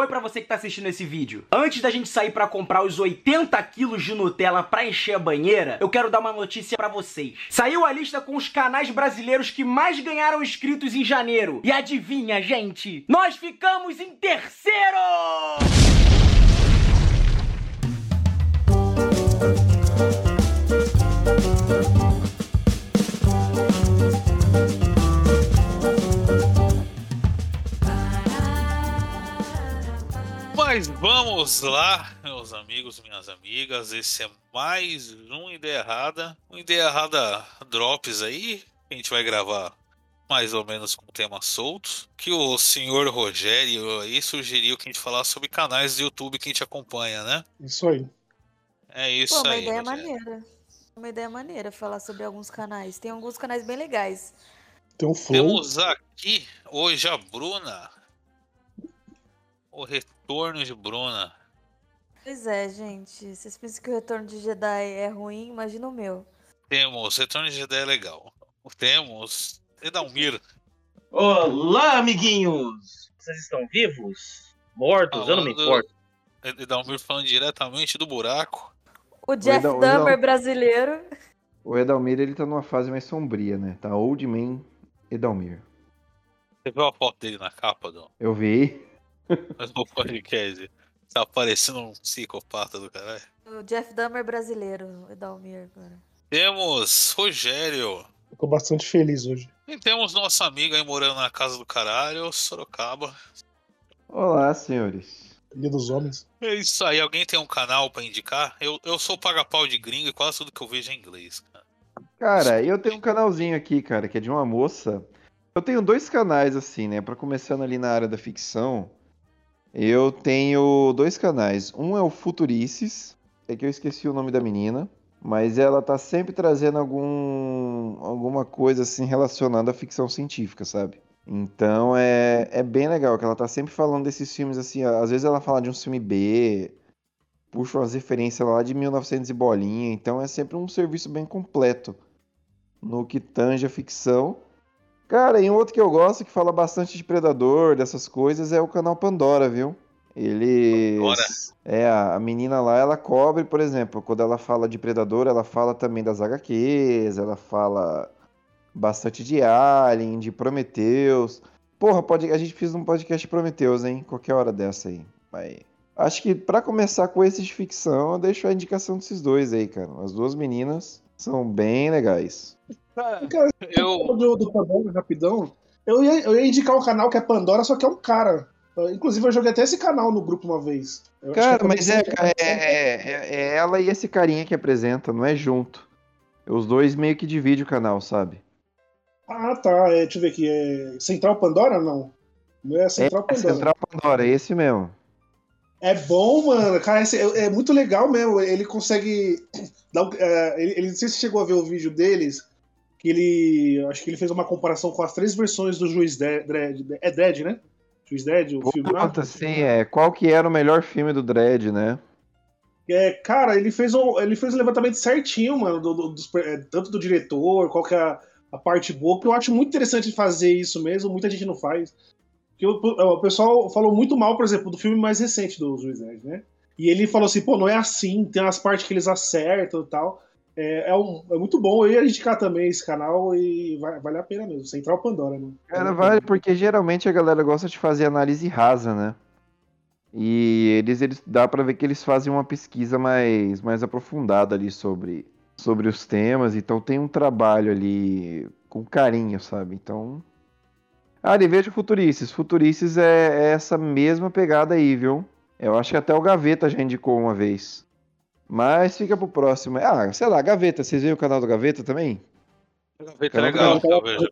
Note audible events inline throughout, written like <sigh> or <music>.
Oi pra você que tá assistindo esse vídeo. Antes da gente sair pra comprar os 80 quilos de Nutella pra encher a banheira, eu quero dar uma notícia pra vocês. Saiu a lista com os canais brasileiros que mais ganharam inscritos em janeiro. E adivinha, gente? Nós ficamos em terceiro! Mas vamos lá, meus amigos, minhas amigas. Esse é mais um Ideia Errada. Um Ideia Errada Drops aí. A gente vai gravar mais ou menos com temas soltos. Que o senhor Rogério aí sugeriu que a gente falasse sobre canais do YouTube que a gente acompanha, né? Isso aí. É isso Pô, uma aí. ideia Rogério. maneira. Uma ideia maneira falar sobre alguns canais. Tem alguns canais bem legais. Tem um flow. Temos aqui hoje a Bruna. O retorno de Bruna. Pois é, gente. Vocês pensam que o Retorno de Jedi é ruim? Imagina o meu. Temos Retorno de Jedi é legal. Temos Edalmir. <laughs> Olá, amiguinhos! Vocês estão vivos? Mortos? Eu não me Falando- importo. Edalmir falando diretamente do buraco. O Jeff Edal- o Dahmer Edal- brasileiro. O Edalmir, ele tá numa fase mais sombria, né? Tá Old Man Edalmir. Você viu a foto dele na capa do, Eu vi. <laughs> do podcast? Tá parecendo um psicopata do caralho. O Jeff Dahmer brasileiro. O Edalmir agora. Temos Rogério. Tô bastante feliz hoje. E temos nosso amigo aí morando na casa do caralho, Sorocaba. Olá, senhores. Dia dos Homens. É isso aí, alguém tem um canal pra indicar? Eu, eu sou paga-pau de gringo e quase tudo que eu vejo é inglês, cara. Cara, eu tenho um canalzinho aqui, cara, que é de uma moça. Eu tenho dois canais, assim, né? Pra começando ali na área da ficção, eu tenho dois canais. Um é o Futurices, é que eu esqueci o nome da menina, mas ela tá sempre trazendo algum, alguma coisa, assim, relacionada à ficção científica, sabe? Então é, é bem legal, que ela tá sempre falando desses filmes, assim, às vezes ela fala de um filme B, puxa umas referências lá de 1900 e bolinha, então é sempre um serviço bem completo no que tange a ficção. Cara, e um outro que eu gosto, que fala bastante de Predador, dessas coisas, é o canal Pandora, viu? Eles. Pandora? É, a menina lá, ela cobre, por exemplo, quando ela fala de Predador, ela fala também das HQs, ela fala bastante de Alien, de Prometheus. Porra, pode... a gente fez um podcast de Prometheus, hein? Qualquer hora dessa aí. Mas acho que pra começar com esses de ficção, eu deixo a indicação desses dois aí, cara. As duas meninas são bem legais. Cara, Eu, do, <laughs> do Pandora, rapidão. Eu ia, eu ia indicar um canal que é Pandora, só que é um cara. Uh, Inclusive, eu joguei até esse canal no grupo uma vez. Eu Cara, mas é, é, é- é ela e esse carinha que apresenta, não é junto. Os dois meio que dividem o canal, sabe? Ah, tá. É, deixa eu ver aqui. É Central Pandora? Não. Não é Central é Pandora. Central Pandora, é esse mesmo. É bom, mano. Cara, esse é, é muito legal mesmo. Ele consegue. <clears throat> Dar, um- é, ele, ele- não sei se você chegou a ver o vídeo deles. Que ele. Acho que ele fez uma comparação com as três versões do Juiz Dredd. É Dredd, né? Juiz Dredd, o filme lá. Puta, sim, é. Qual que era o melhor filme do Dredd, né? É, cara, ele fez um, ele fez um levantamento certinho, mano, do, do- per- é, tanto do diretor, qual que é a, a parte boa, que eu acho muito interessante fazer isso mesmo, muita gente não faz. Porque o, o pessoal falou muito mal, por exemplo, do filme mais recente do Juiz Dredd, né? E ele falou assim, pô, não é assim, tem umas partes que eles acertam e tal. É, é, um- é muito bom, eu ia indicar também esse canal e vai- vale a pena mesmo. Central Pandora, né? Cara, vale porque geralmente a galera gosta de fazer análise rasa, né? E eles, eles dá pra ver que eles fazem uma pesquisa mais, mais aprofundada ali sobre, sobre os temas, então tem um trabalho ali com carinho, sabe? Então. Ah, e veja Futurices. Futurices é, é essa mesma pegada aí, viu? Eu acho que até o Gaveta já indicou uma vez. Mas fica pro próximo. Ah, sei lá, Gaveta, vocês viram o canal do Gaveta também? Gaveta Cara, legal, eu vejo.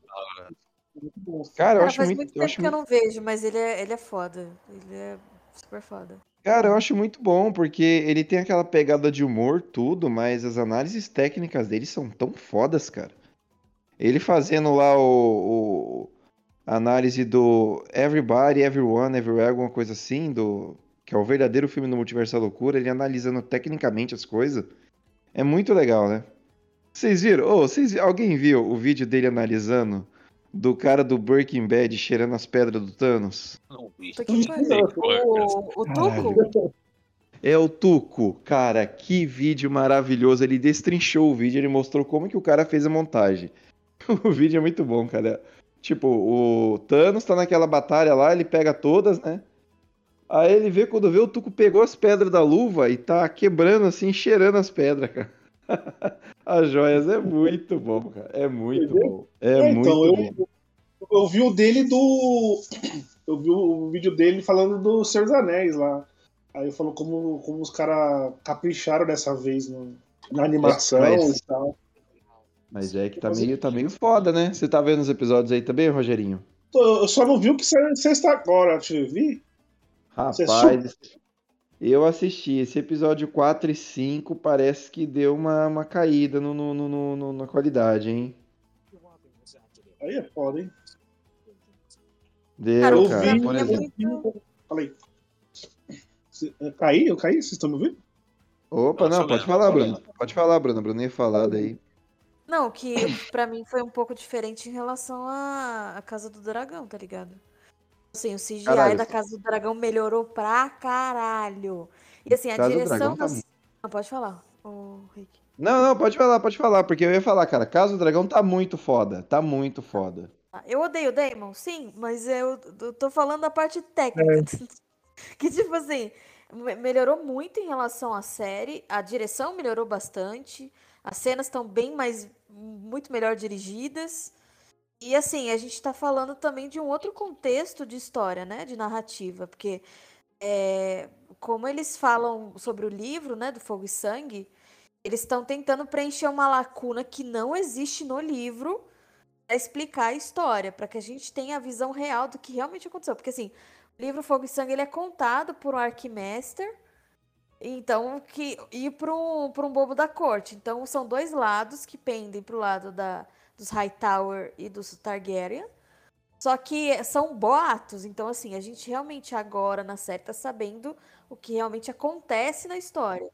Muito bom. Cara, eu acho faz muito. muito eu tempo acho que eu não vejo, mas ele é, ele é foda. Ele é super foda. Cara, eu acho muito bom, porque ele tem aquela pegada de humor, tudo, mas as análises técnicas dele são tão fodas, cara. Ele fazendo lá o, o- a análise do Everybody, Everyone, Everywhere, alguma coisa assim, do que é o verdadeiro filme do Multiverso da Loucura, ele analisando tecnicamente as coisas, é muito legal, né? Vocês viram? Ô, vocês, alguém viu o vídeo dele analisando do cara do Breaking Bad cheirando as pedras do Thanos? Não qual é. O, o Tuco? É o Tuco. Cara, que vídeo maravilhoso. Ele destrinchou o vídeo, ele mostrou como que o cara fez a montagem. <laughs> O vídeo é muito bom, cara. Tipo, o Thanos tá naquela batalha lá, ele pega todas, né? Aí ele vê, quando vê, o Tuco pegou as pedras da luva e tá quebrando assim, cheirando as pedras, cara. <laughs> As joias é muito bom, cara. É muito bom. É, É, muito então, eu, bom. eu vi o dele do. Eu vi o vídeo dele falando do Senhor dos Anéis lá. Aí falou como, como os caras capricharam dessa vez no- na animação Mas- e tal. Mas é que tá meio, tá meio foda, né? Você tá vendo os episódios aí também, Rogerinho? Eu só não vi o que você está agora, te vi? Rapaz, eu assisti. Esse episódio 4 e 5 parece que deu uma, uma caída no, no- no- no- no- na qualidade, hein? Aí é foda, hein? Deu, Cara, Eu cara. vi, por é exemplo. muito- Falei. Cê- eu Caí? Eu caí? Vocês estão me ouvindo? Opa, Nossa, não, pode falar, fala. Bruno. Pode falar, Bruno. Bruno ia falar daí. Não, que pra mim foi um pouco diferente em relação à, à Casa do Dragão, tá ligado? Assim, o CGI Caralho. da Casa do Dragão melhorou pra caralho. E assim, a Casa do direção tá das- muito- Não, pode falar, ô Rick. Não, não, pode falar, pode falar, porque eu ia falar, cara, Casa do Dragão tá muito foda. Tá muito foda. Ah, Eu odeio o Damon, sim, mas eu, eu tô falando da parte técnica. <laughs> Que, tipo assim, me- melhorou muito em relação à série, a direção melhorou bastante, as cenas estão bem mais, muito melhor dirigidas. E assim, a gente tá falando também de um outro contexto de história, né? De narrativa, porque é, como eles falam sobre o livro, né, do Fogo e Sangue, eles estão tentando preencher uma lacuna que não existe no livro para explicar a história, para que a gente tenha a visão real do que realmente aconteceu. Porque assim, o livro Fogo e Sangue ele é contado por um Arquimaster, então que e por um, por um bobo da corte. Então são dois lados que pendem para o lado da, dos Hightower e dos Targaryen. Só que são boatos, então assim, a gente realmente agora na série tá sabendo o que realmente acontece na história.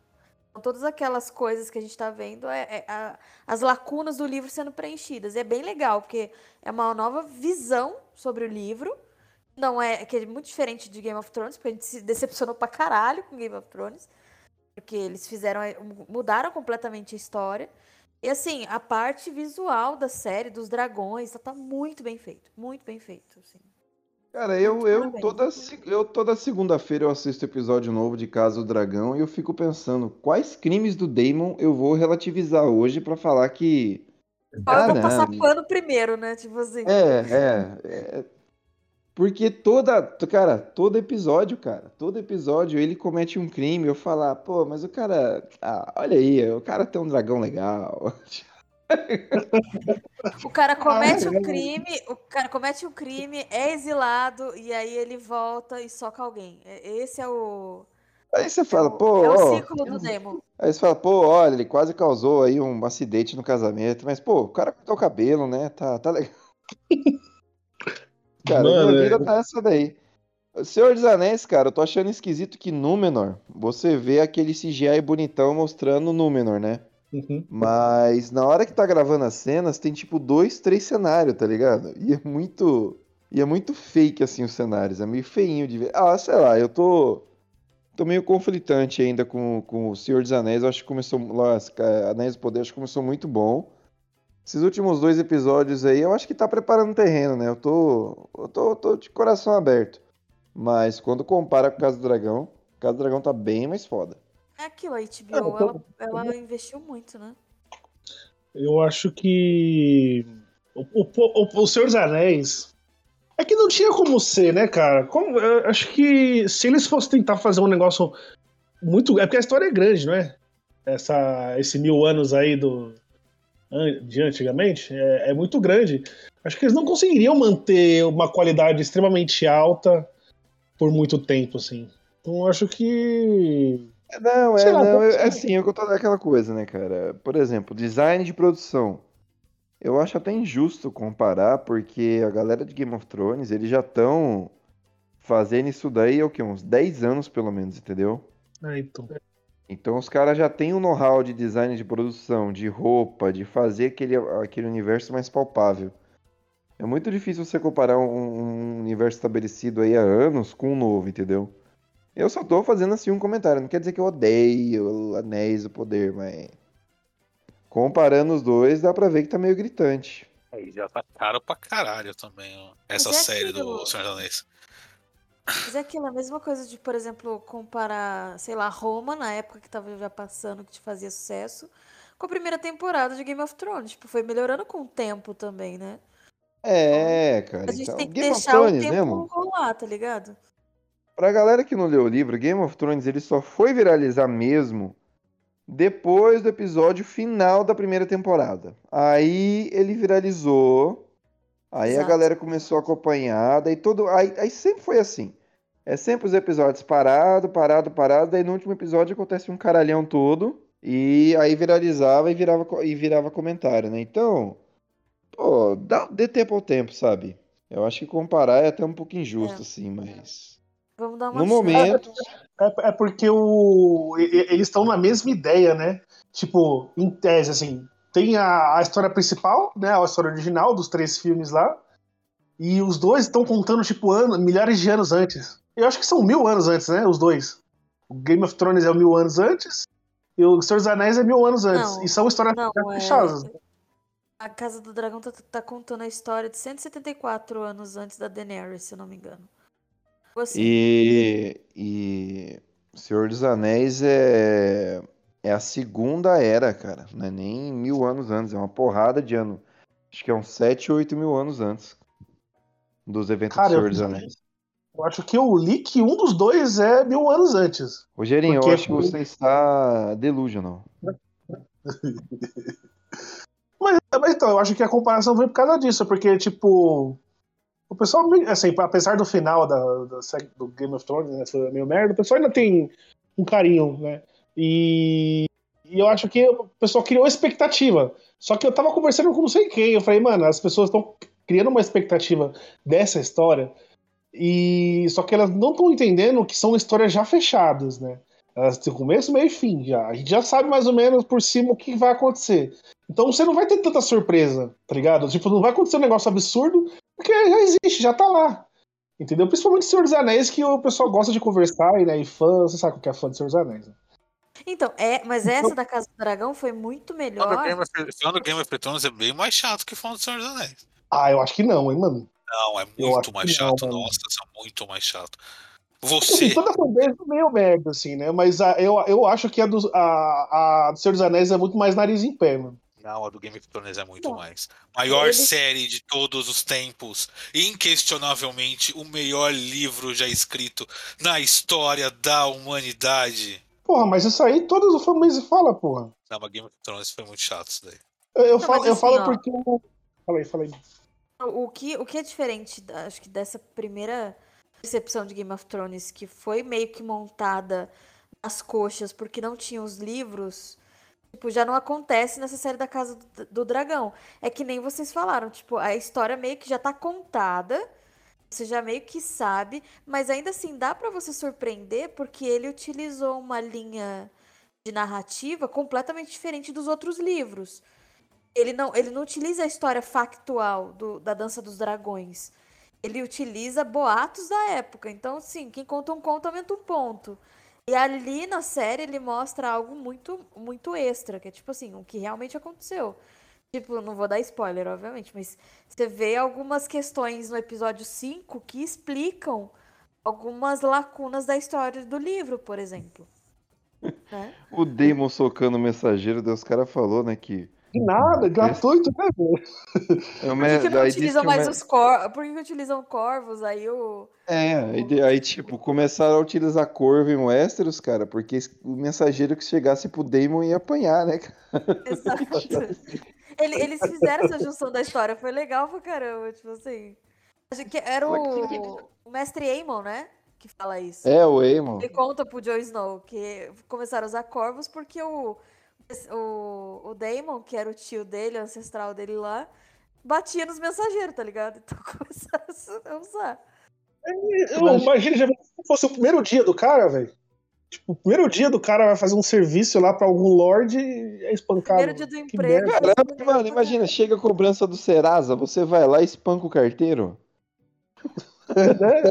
Então, todas aquelas coisas que a gente tá vendo é, é a- as lacunas do livro sendo preenchidas. E é bem legal, porque é uma nova visão sobre o livro. Não é que é muito diferente de Game of Thrones, porque a gente se decepcionou pra caralho com Game of Thrones. Porque eles fizeram. mudaram completamente a história. E assim, a parte visual da série, dos dragões, tá, tá muito bem feito. Muito bem feito. Assim. Cara, eu, eu toda, eu toda segunda-feira eu assisto episódio novo de Casa do Dragão e eu fico pensando quais crimes do Daemon eu vou relativizar hoje pra falar que. Qual eu vou passar pano primeiro, né? Tipo assim. É, é, é. Porque toda, cara, todo episódio, cara, todo episódio ele comete um crime. Eu falar, pô, mas o cara, ah, olha aí, o cara tem um dragão legal. O cara comete é. um crime, o cara comete um crime, é exilado e aí ele volta e soca alguém. É- Esse é o, Aí você fala, é pô, é o ó, ciclo do Demon. Aí você fala, pô, olha, ele quase causou aí um acidente no casamento, mas, pô, o cara cortou o cabelo, né? Tá, tá legal. <laughs> Cara, Mano, minha é- vida tá essa daí. Senhor dos Anéis, cara, eu tô achando esquisito que Númenor, você vê aquele CGI bonitão mostrando Númenor, né? Uhum. Mas na hora que tá gravando as cenas, tem tipo dois, três cenários, tá ligado? E é muito. E é muito fake, assim, os cenários. É meio feinho de ver. Ah, sei lá, eu tô. Tô meio conflitante ainda com, com o Senhor dos Anéis. Eu acho que começou. lá, Anéis do Poder, acho que começou muito bom. Esses últimos dois episódios aí, eu acho que tá preparando o terreno, né? Eu tô. Eu tô, tô de coração aberto. Mas quando compara com o Casa do Dragão, o Casa do Dragão tá bem mais foda. É aquilo, a HBO, eu tô- ela, ela investiu muito, né? Eu acho que. O, o, o, o Senhor dos Anéis. É que não tinha como ser, né, cara? Como, eu acho que se eles fossem tentar fazer um negócio muito. É porque a história é grande, não é? Essa, esse mil anos aí do. De antigamente é, é muito grande. Acho que eles não conseguiriam manter uma qualidade extremamente alta por muito tempo, assim. Então eu acho que. Não, Sei é, lá, não, pode é assim, eu tô aquela coisa, né, cara? Por exemplo, design de produção. Eu acho até injusto comparar, porque a galera de Game of Thrones, eles já estão fazendo isso daí há o quê? Uns 10 anos, pelo menos, entendeu? É, então. Então os caras já têm um know-how de design de produção, de roupa, de fazer aquele, aquele universo mais palpável. É muito difícil você comparar um, um universo estabelecido aí há anos com um novo, entendeu? Eu só tô fazendo assim um comentário. Não quer dizer que eu odeio Anéis do Poder, mas. Comparando os dois, dá pra ver que tá meio gritante. Aí já tá caro pra caralho também, ó, essa é série aquilo. do Senhor dos Anéis. Mas é aquilo, a mesma coisa de, por exemplo, comparar, sei lá, Roma, na época que tava já passando, que te fazia sucesso, com a primeira temporada de Game of Thrones. Tipo, foi melhorando com o tempo também, né? É, cara. A gente então, tem que Game of deixar o Thrones tempo mesmo. rolar, tá ligado? Pra galera que não leu o livro, Game of Thrones ele só foi viralizar mesmo depois do episódio final da primeira temporada. Aí ele viralizou, aí a Exato. galera começou a acompanhar, daí todo, aí, aí sempre foi assim. É sempre os episódios parado, parado, parado, daí no último episódio acontece um caralhão todo e aí viralizava e virava e virava comentário, né? Então, pô, dá, dê tempo ao tempo, sabe? Eu acho que comparar é até um pouco injusto, É. assim, mas Vamos dar uma no chance. momento É, é porque o, e- e- eles estão na mesma ideia, né? Tipo, em tese, assim, tem a, a história principal, né? A história original dos três filmes lá. E os dois estão contando, tipo, anos, milhares de anos antes. Eu acho que são mil anos antes, né? Os dois. O Game of Thrones é mil anos antes. E o Senhor dos Anéis é mil anos antes. Não, e são histórias Não, é... fechadas. A Casa do Dragão tá, tá contando a história de 174 anos antes da Daenerys, se eu não me engano. Assim. E, e Senhor dos Anéis é, é a segunda era, cara. Não é nem mil anos antes, é uma porrada de ano. Acho que é uns 7, 8 mil anos antes dos eventos Cara, do eu, Senhor dos Anéis. eu acho que eu li que um dos dois é mil anos antes. Rogerinho, Porque eu acho que você está delusional. <laughs> Mas, mas então, eu acho que a comparação vem por causa disso, porque, tipo. O pessoal, assim, apesar do final da, da do Game of Thrones, né, foi meio merda, o pessoal ainda tem um carinho, né? E, e eu acho que o pessoal criou expectativa. Só que eu tava conversando com não sei quem, eu falei, mano, as pessoas estão criando uma expectativa dessa história, e só que elas não estão entendendo que são histórias já fechadas, né? Elas têm começo, meio e fim já. A gente já sabe mais ou menos por cima o que vai acontecer. Então você não vai ter tanta surpresa, tá ligado? Tipo, não vai acontecer um negócio absurdo, porque já existe, já tá lá. Entendeu? Principalmente Senhor dos Anéis, que o pessoal gosta de conversar, e, né, e fã, você sabe o que é fã de Senhor dos Anéis. Né? Então, é, mas essa da Casa do Dragão foi muito melhor. Game of- fã do Game of Thrones é bem mais chato que fã do Senhor dos Anéis. Ah, eu acho que não, hein, mano. Não, é muito mais não, chato. mano. Nossa, é muito mais chato. Assim, Você. toda fanbase é meio merda, assim, né? Mas a, eu, eu acho que a do, a, a do Senhor dos Anéis é muito mais nariz em pé, mano. Não, a do Game of Thrones é muito Não. mais. Maior Ele- série de todos os tempos. Inquestionavelmente o melhor livro já escrito na história da humanidade. Porra, mas isso aí todos os fanbase falam, porra. Não, mas Game of Thrones foi muito chato isso daí. Eu, eu Não, falo, eu assim, falo ó. porque. Fala fala aí. O que, o que é diferente, acho que dessa primeira percepção de Game of Thrones, que foi meio que montada nas coxas porque não tinha os livros, tipo, já não acontece nessa série da Casa do, do Dragão. É que nem vocês falaram, tipo, a história meio que já tá contada, você já meio que sabe, mas ainda assim dá pra você surpreender porque ele utilizou uma linha de narrativa completamente diferente dos outros livros. Ele não, ele não utiliza a história factual do- da Dança dos Dragões. Ele utiliza boatos da época. Então, sim, quem conta um conto aumenta um ponto. E ali na série ele mostra algo muito, muito extra, que é tipo assim, o que realmente aconteceu. Tipo, não vou dar spoiler, obviamente, mas você vê algumas questões no episódio 5 que explicam algumas lacunas da história do livro, por exemplo. <laughs> Né? O Daemon socando o mensageiro, daí os caras falou, né, que De nada, gratuito, né, é o Por que, não utilizam o mais me- os corvos? Por que, que utilizam corvos? Aí o. É, aí, aí, tipo, começaram a utilizar Corvo em Westeros, cara, porque o mensageiro que chegasse pro Daemon ia apanhar, né, cara? Exato. <laughs> Ele- eles fizeram essa junção da história, foi legal pra caramba, tipo assim. Acho que era o, o mestre Aemon, né? Que fala isso. É, o Aemon. Ele conta pro Jon Snow que começaram a usar corvos porque o, o, o Daemon, que era o tio dele, o ancestral dele lá, batia nos mensageiros, tá ligado? Então <laughs> começaram a usar. Eu, imagina, já se fosse o primeiro dia do cara, velho. Tipo, o primeiro dia do cara vai fazer um serviço lá pra algum lord e é espancado. Primeiro dia do emprego. Caramba, mano, imagina, chega a cobrança do Serasa, você vai lá e espanca o carteiro. né?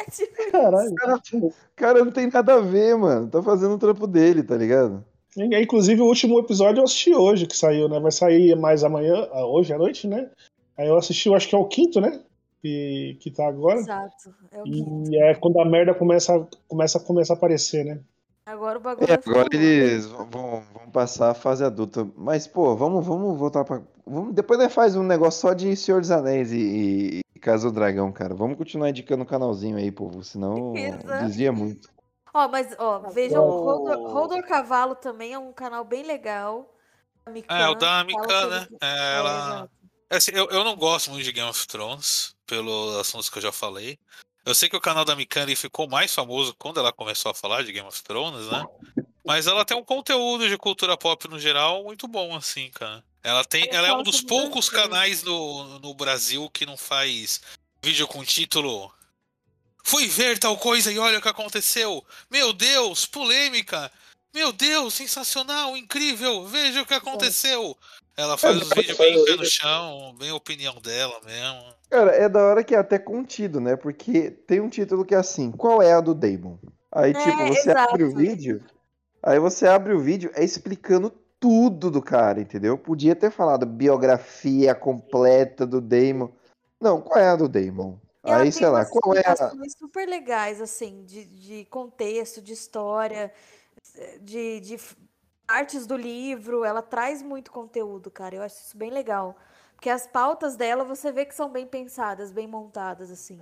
É tipo, Caralho. O cara não tem nada a ver, mano. Tá fazendo o trampo dele, tá ligado? E, aí, Inclusive, o último episódio eu assisti hoje, que saiu, né? Vai sair mais amanhã, ah, hoje à noite, né? Aí eu assisti, eu acho que é o quinto, né? Que, que tá agora. exato. É. E é quando a merda começa, começa, começa a aparecer, né? Agora o bagulho É, agora eles vão, vão passar a fase adulta. Mas, pô, vamos, vamos voltar pra. Vamos, depois nós faz um negócio só de Senhor dos Anéis e, e Casa do Dragão, cara. Vamos continuar indicando o canalzinho aí, povo. Senão Exato. desvia muito. Ó, mas, ó, vejam, o- Rodor, Rodor Cavalo também é um canal bem legal. Mikan, É, o da Mikan, né? É, É, ela. exato. É, assim, eu, eu não gosto muito de Game of Thrones, pelos assuntos que eu já falei. Eu sei que o canal da Mikan ele ficou mais famoso quando ela começou a falar de Game of Thrones, né? Mas ela tem um conteúdo de cultura pop no geral muito bom, assim, cara. Ela tem, Ela é um dos poucos canais no, no Brasil que não faz vídeo com título. Fui ver tal coisa e olha o que aconteceu. Meu Deus, polêmica. Meu Deus, sensacional, incrível. Veja o que aconteceu. Ela faz os vídeos bem pé no chão, bem a opinião dela mesmo. Cara, é da hora que é até contido, né? Porque tem um título que é assim: qual é a do Damon? Aí, É, tipo, você exato. abre o vídeo. Aí você abre o vídeo, é explicando tudo do cara, entendeu? Podia ter falado biografia completa do Damon. Não, qual é a do Damon? E Aí, sei lá, qual é a. super legais, assim, de, de contexto, de história, de, de artes do livro. Ela traz muito conteúdo, cara. Eu acho isso bem legal. Porque as pautas dela você vê que são bem pensadas, bem montadas, assim.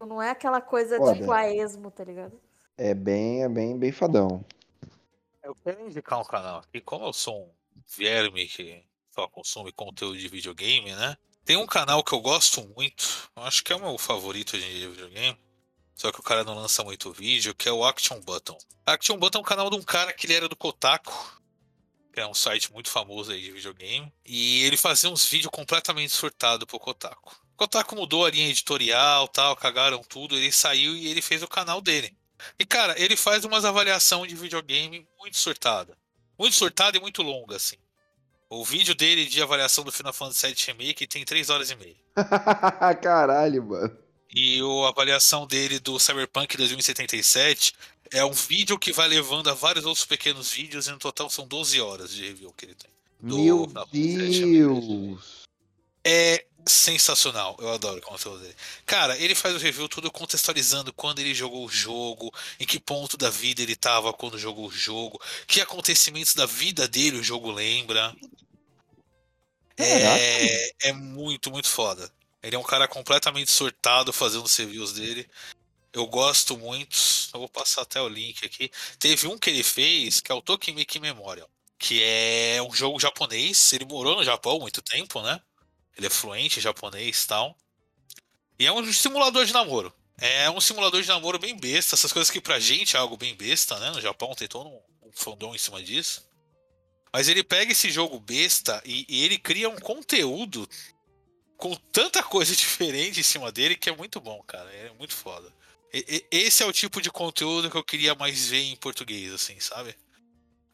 Não é aquela coisa Foda. tipo a esmo, tá ligado? É bem, é bem, bem fadão. Eu quero indicar um canal aqui, como eu sou um verme que só consome conteúdo de videogame, né? Tem um canal que eu gosto muito, eu acho que é o meu favorito de videogame, só que o cara não lança muito vídeo, que é o Action Button. Action Button é um canal de um cara que ele era do Kotaku, é um site muito famoso aí de videogame, e ele fazia uns vídeos completamente surtado pro Kotaku. O Kotaku mudou a linha editorial, tal, cagaram tudo, ele saiu e ele fez o canal dele. E cara, ele faz umas avaliação de videogame muito surtada. Muito surtada e muito longa, assim. O vídeo dele de avaliação do Final Fantasy VII Remake tem 3 horas e meia. <laughs> Caralho, mano. E o- a avaliação dele do Cyberpunk 2077 é um vídeo que vai levando a vários outros pequenos vídeos, e no total são 12 horas de review que ele tem. Do Meu. Deus. É sensacional, eu adoro o conteúdo dele. Cara, ele faz o review tudo contextualizando quando ele jogou o jogo, em que ponto da vida ele tava quando jogou o jogo, que acontecimentos da vida dele o jogo lembra. É, é muito, muito foda. Ele é um cara completamente surtado fazendo os reviews dele. Eu gosto muito. Eu vou passar até o link aqui. Teve um que ele fez, que é o Tokimeki Memorial, que é um jogo japonês. Ele morou no Japão há muito tempo, né? Ele é fluente japonês e tal. E é um simulador de namoro. É um simulador de namoro bem besta. Essas coisas que pra gente é algo bem besta, né? No Japão tem todo um fandom em cima disso. Mas ele pega esse jogo besta e, e ele cria um conteúdo com tanta coisa <laughs> diferente em cima dele que é muito bom, cara. É muito foda. Esse é o tipo de conteúdo que eu queria mais ver em português, assim, sabe?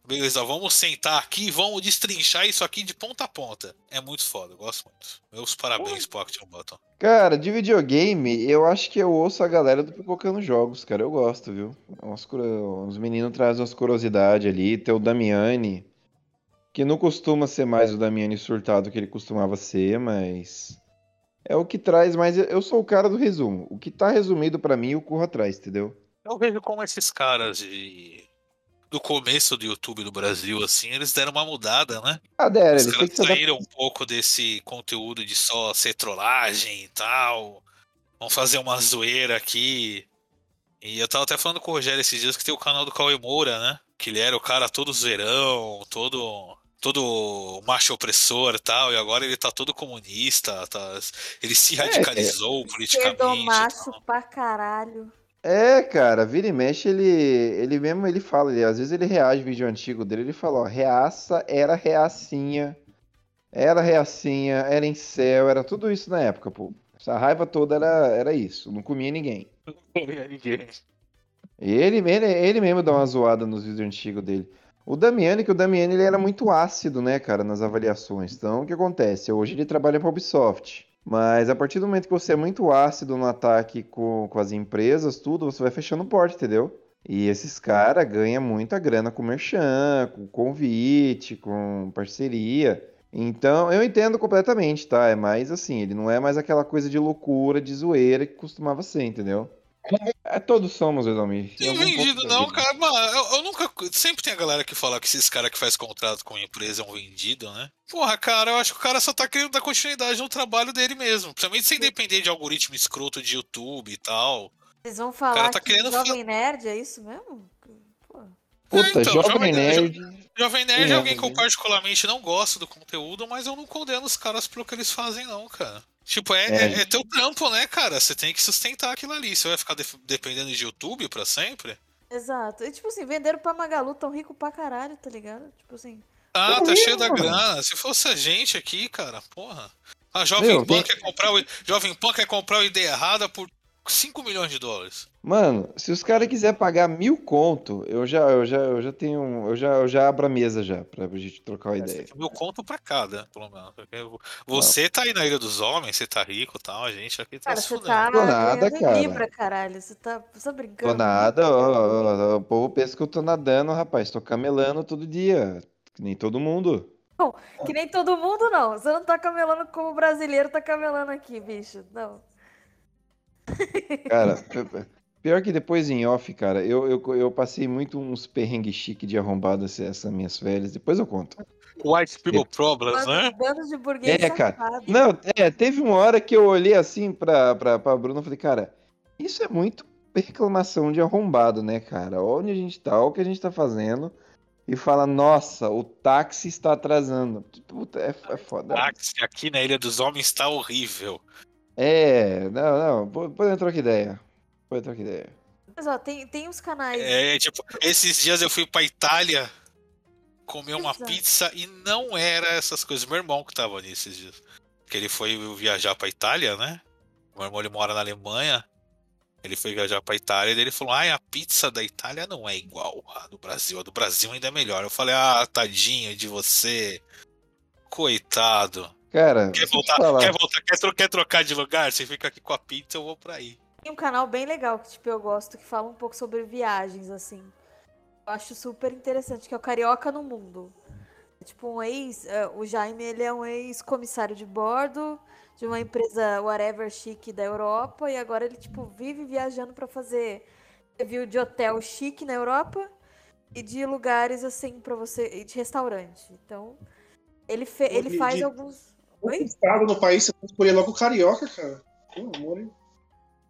Beleza, vamos sentar aqui e vamos destrinchar isso aqui de ponta a ponta. É muito foda, eu gosto muito. Meus parabéns pro Action Button. Cara, de videogame, eu acho que eu ouço a galera do Pipocando Jogos, cara. Eu gosto, viu? Os meninos trazem umas curiosidades ali. Tem o Damiani, que não costuma ser mais o Damiani surtado que ele costumava ser, mas. É o que traz mais. Eu sou o cara do resumo. O que tá resumido pra mim, eu corro atrás, entendeu? Eu vejo como esses caras de... do começo do YouTube do Brasil, assim, eles deram uma mudada, né? Ah, Dera, Os caras saíram um pouco desse conteúdo de só ser trollagem e tal. Vamos fazer uma zoeira aqui. E eu tava até falando com o Rogério esses dias que tem o canal do Cauê Moura, né? Que ele era o cara todo zoeirão, todo. Todo macho opressor e tal, e agora ele tá todo comunista, tá, ele se radicalizou politicamente. Esquerdo e macho pra caralho. É, cara, vira e mexe, ele, ele mesmo ele fala, ele, às vezes ele reage vídeo antigo dele, ele fala, ó, reaça era reacinha, era reacinha, era em céu, era tudo isso na época, pô. Essa raiva toda era, era isso, não comia ninguém. Ele, ele, ele mesmo dá uma zoada nos vídeos antigos dele. O Damiani, que o Damiani ele era muito ácido, né, cara, nas avaliações. Então, o que acontece? Hoje ele trabalha para a Ubisoft. Mas a partir do momento que você é muito ácido no ataque com, com as empresas, tudo, você vai fechando porta, entendeu? E esses caras ganham muita grana com merchan, com convite, com parceria. Então, eu entendo completamente, tá? É mais assim, ele não é mais aquela coisa de loucura, de zoeira que costumava ser, entendeu? É, todos somos, Edomir. Tem vendido não, cara. Mano, eu, eu, nunca. Sempre tem a galera que fala que esses caras que faz contrato com a empresa é um vendido, né? Porra, cara, eu acho que o cara só tá querendo dar continuidade no trabalho dele mesmo. Principalmente sem depender de algoritmo escroto de YouTube e tal. Vocês vão falar tá que querendo... Jovem Nerd é isso mesmo? Puta, é, então, Jovem, Jovem Nerd. Jovem Nerd é alguém que eu particularmente não gosto do conteúdo, mas eu não condeno os caras pelo que eles fazem, não, cara. Tipo, é, é. é, é teu trampo, né, cara? Você tem que sustentar aquilo ali. Você vai ficar de dependendo de YouTube pra sempre? Exato. E tipo assim, venderam pra Magalu tão rico pra caralho, tá ligado? Tipo assim. Ah, tá cheio da grana. Se fosse a gente aqui, cara, porra. A Jovem Meu, Pan quer comprar o Jovem Pan quer comprar o ideia errada por 5 milhões de dólares. Mano, se os caras quiserem pagar mil conto, eu já, eu já, eu já tenho. Eu já, eu já abro a mesa já, pra gente trocar uma é, ideia. Mil conto pra cada, pelo menos. Você Não. tá aí na Ilha dos Homens, você tá rico e tal, a gente aqui tá cara, você tá tô nada, cara. Libra, caralho. Você tá, você tá brincando. Tô nada, ó, ó, ó, o povo pensa que eu tô nadando, rapaz. Tô camelando todo dia. Que nem todo mundo. Não, que nem todo mundo, não. Você não tá camelando como o brasileiro tá camelando aqui, bicho. Não. Cara, pior que depois em off, cara, eu, eu, eu passei muito uns perrengues chique de arrombado essas minhas férias. Depois eu conto. White people problems, né? De burguês é, cara. Não, é, teve uma hora que eu olhei assim pra, pra, pra Bruno e falei, cara, isso é muito reclamação de arrombado, né, cara? Onde a gente tá, o que a gente tá fazendo. E fala, nossa, o táxi está atrasando. Puta, é, é foda. O táxi aqui na Ilha dos Homens está horrível. É, não, não, pode trocar ideia. Pode trocar ideia. Mas ó, tem, tem os canais. É, tipo, esses dias eu fui pra Itália comer uma Exato. pizza e não era essas coisas. Meu irmão que tava nesses dias. Que ele foi viajar pra Itália, né? Meu irmão ele mora na Alemanha. Ele foi viajar pra Itália e ele falou: Ah, a pizza da Itália não é igual a do Brasil. A do Brasil ainda é melhor. Eu falei: Ah, tadinho de você. Coitado. Cara, quer voltar, quer, voltar quer, tro quer, trocar de lugar? Você fica aqui com a pizza, eu vou pra aí. Tem um canal bem legal que tipo, eu gosto, que fala um pouco sobre viagens, assim. Eu acho super interessante, que é o Carioca no Mundo. É tipo um ex. Uh, o Jaime ele é um ex-comissário de bordo de uma empresa whatever chique da Europa. E agora ele, tipo, vive viajando para fazer review de hotel chique na Europa e de lugares assim para você. e de restaurante. Então, ele, fe, ele faz de, alguns. Oi? estado no país, você pode escolher logo o carioca, cara. Pelo amor, hein?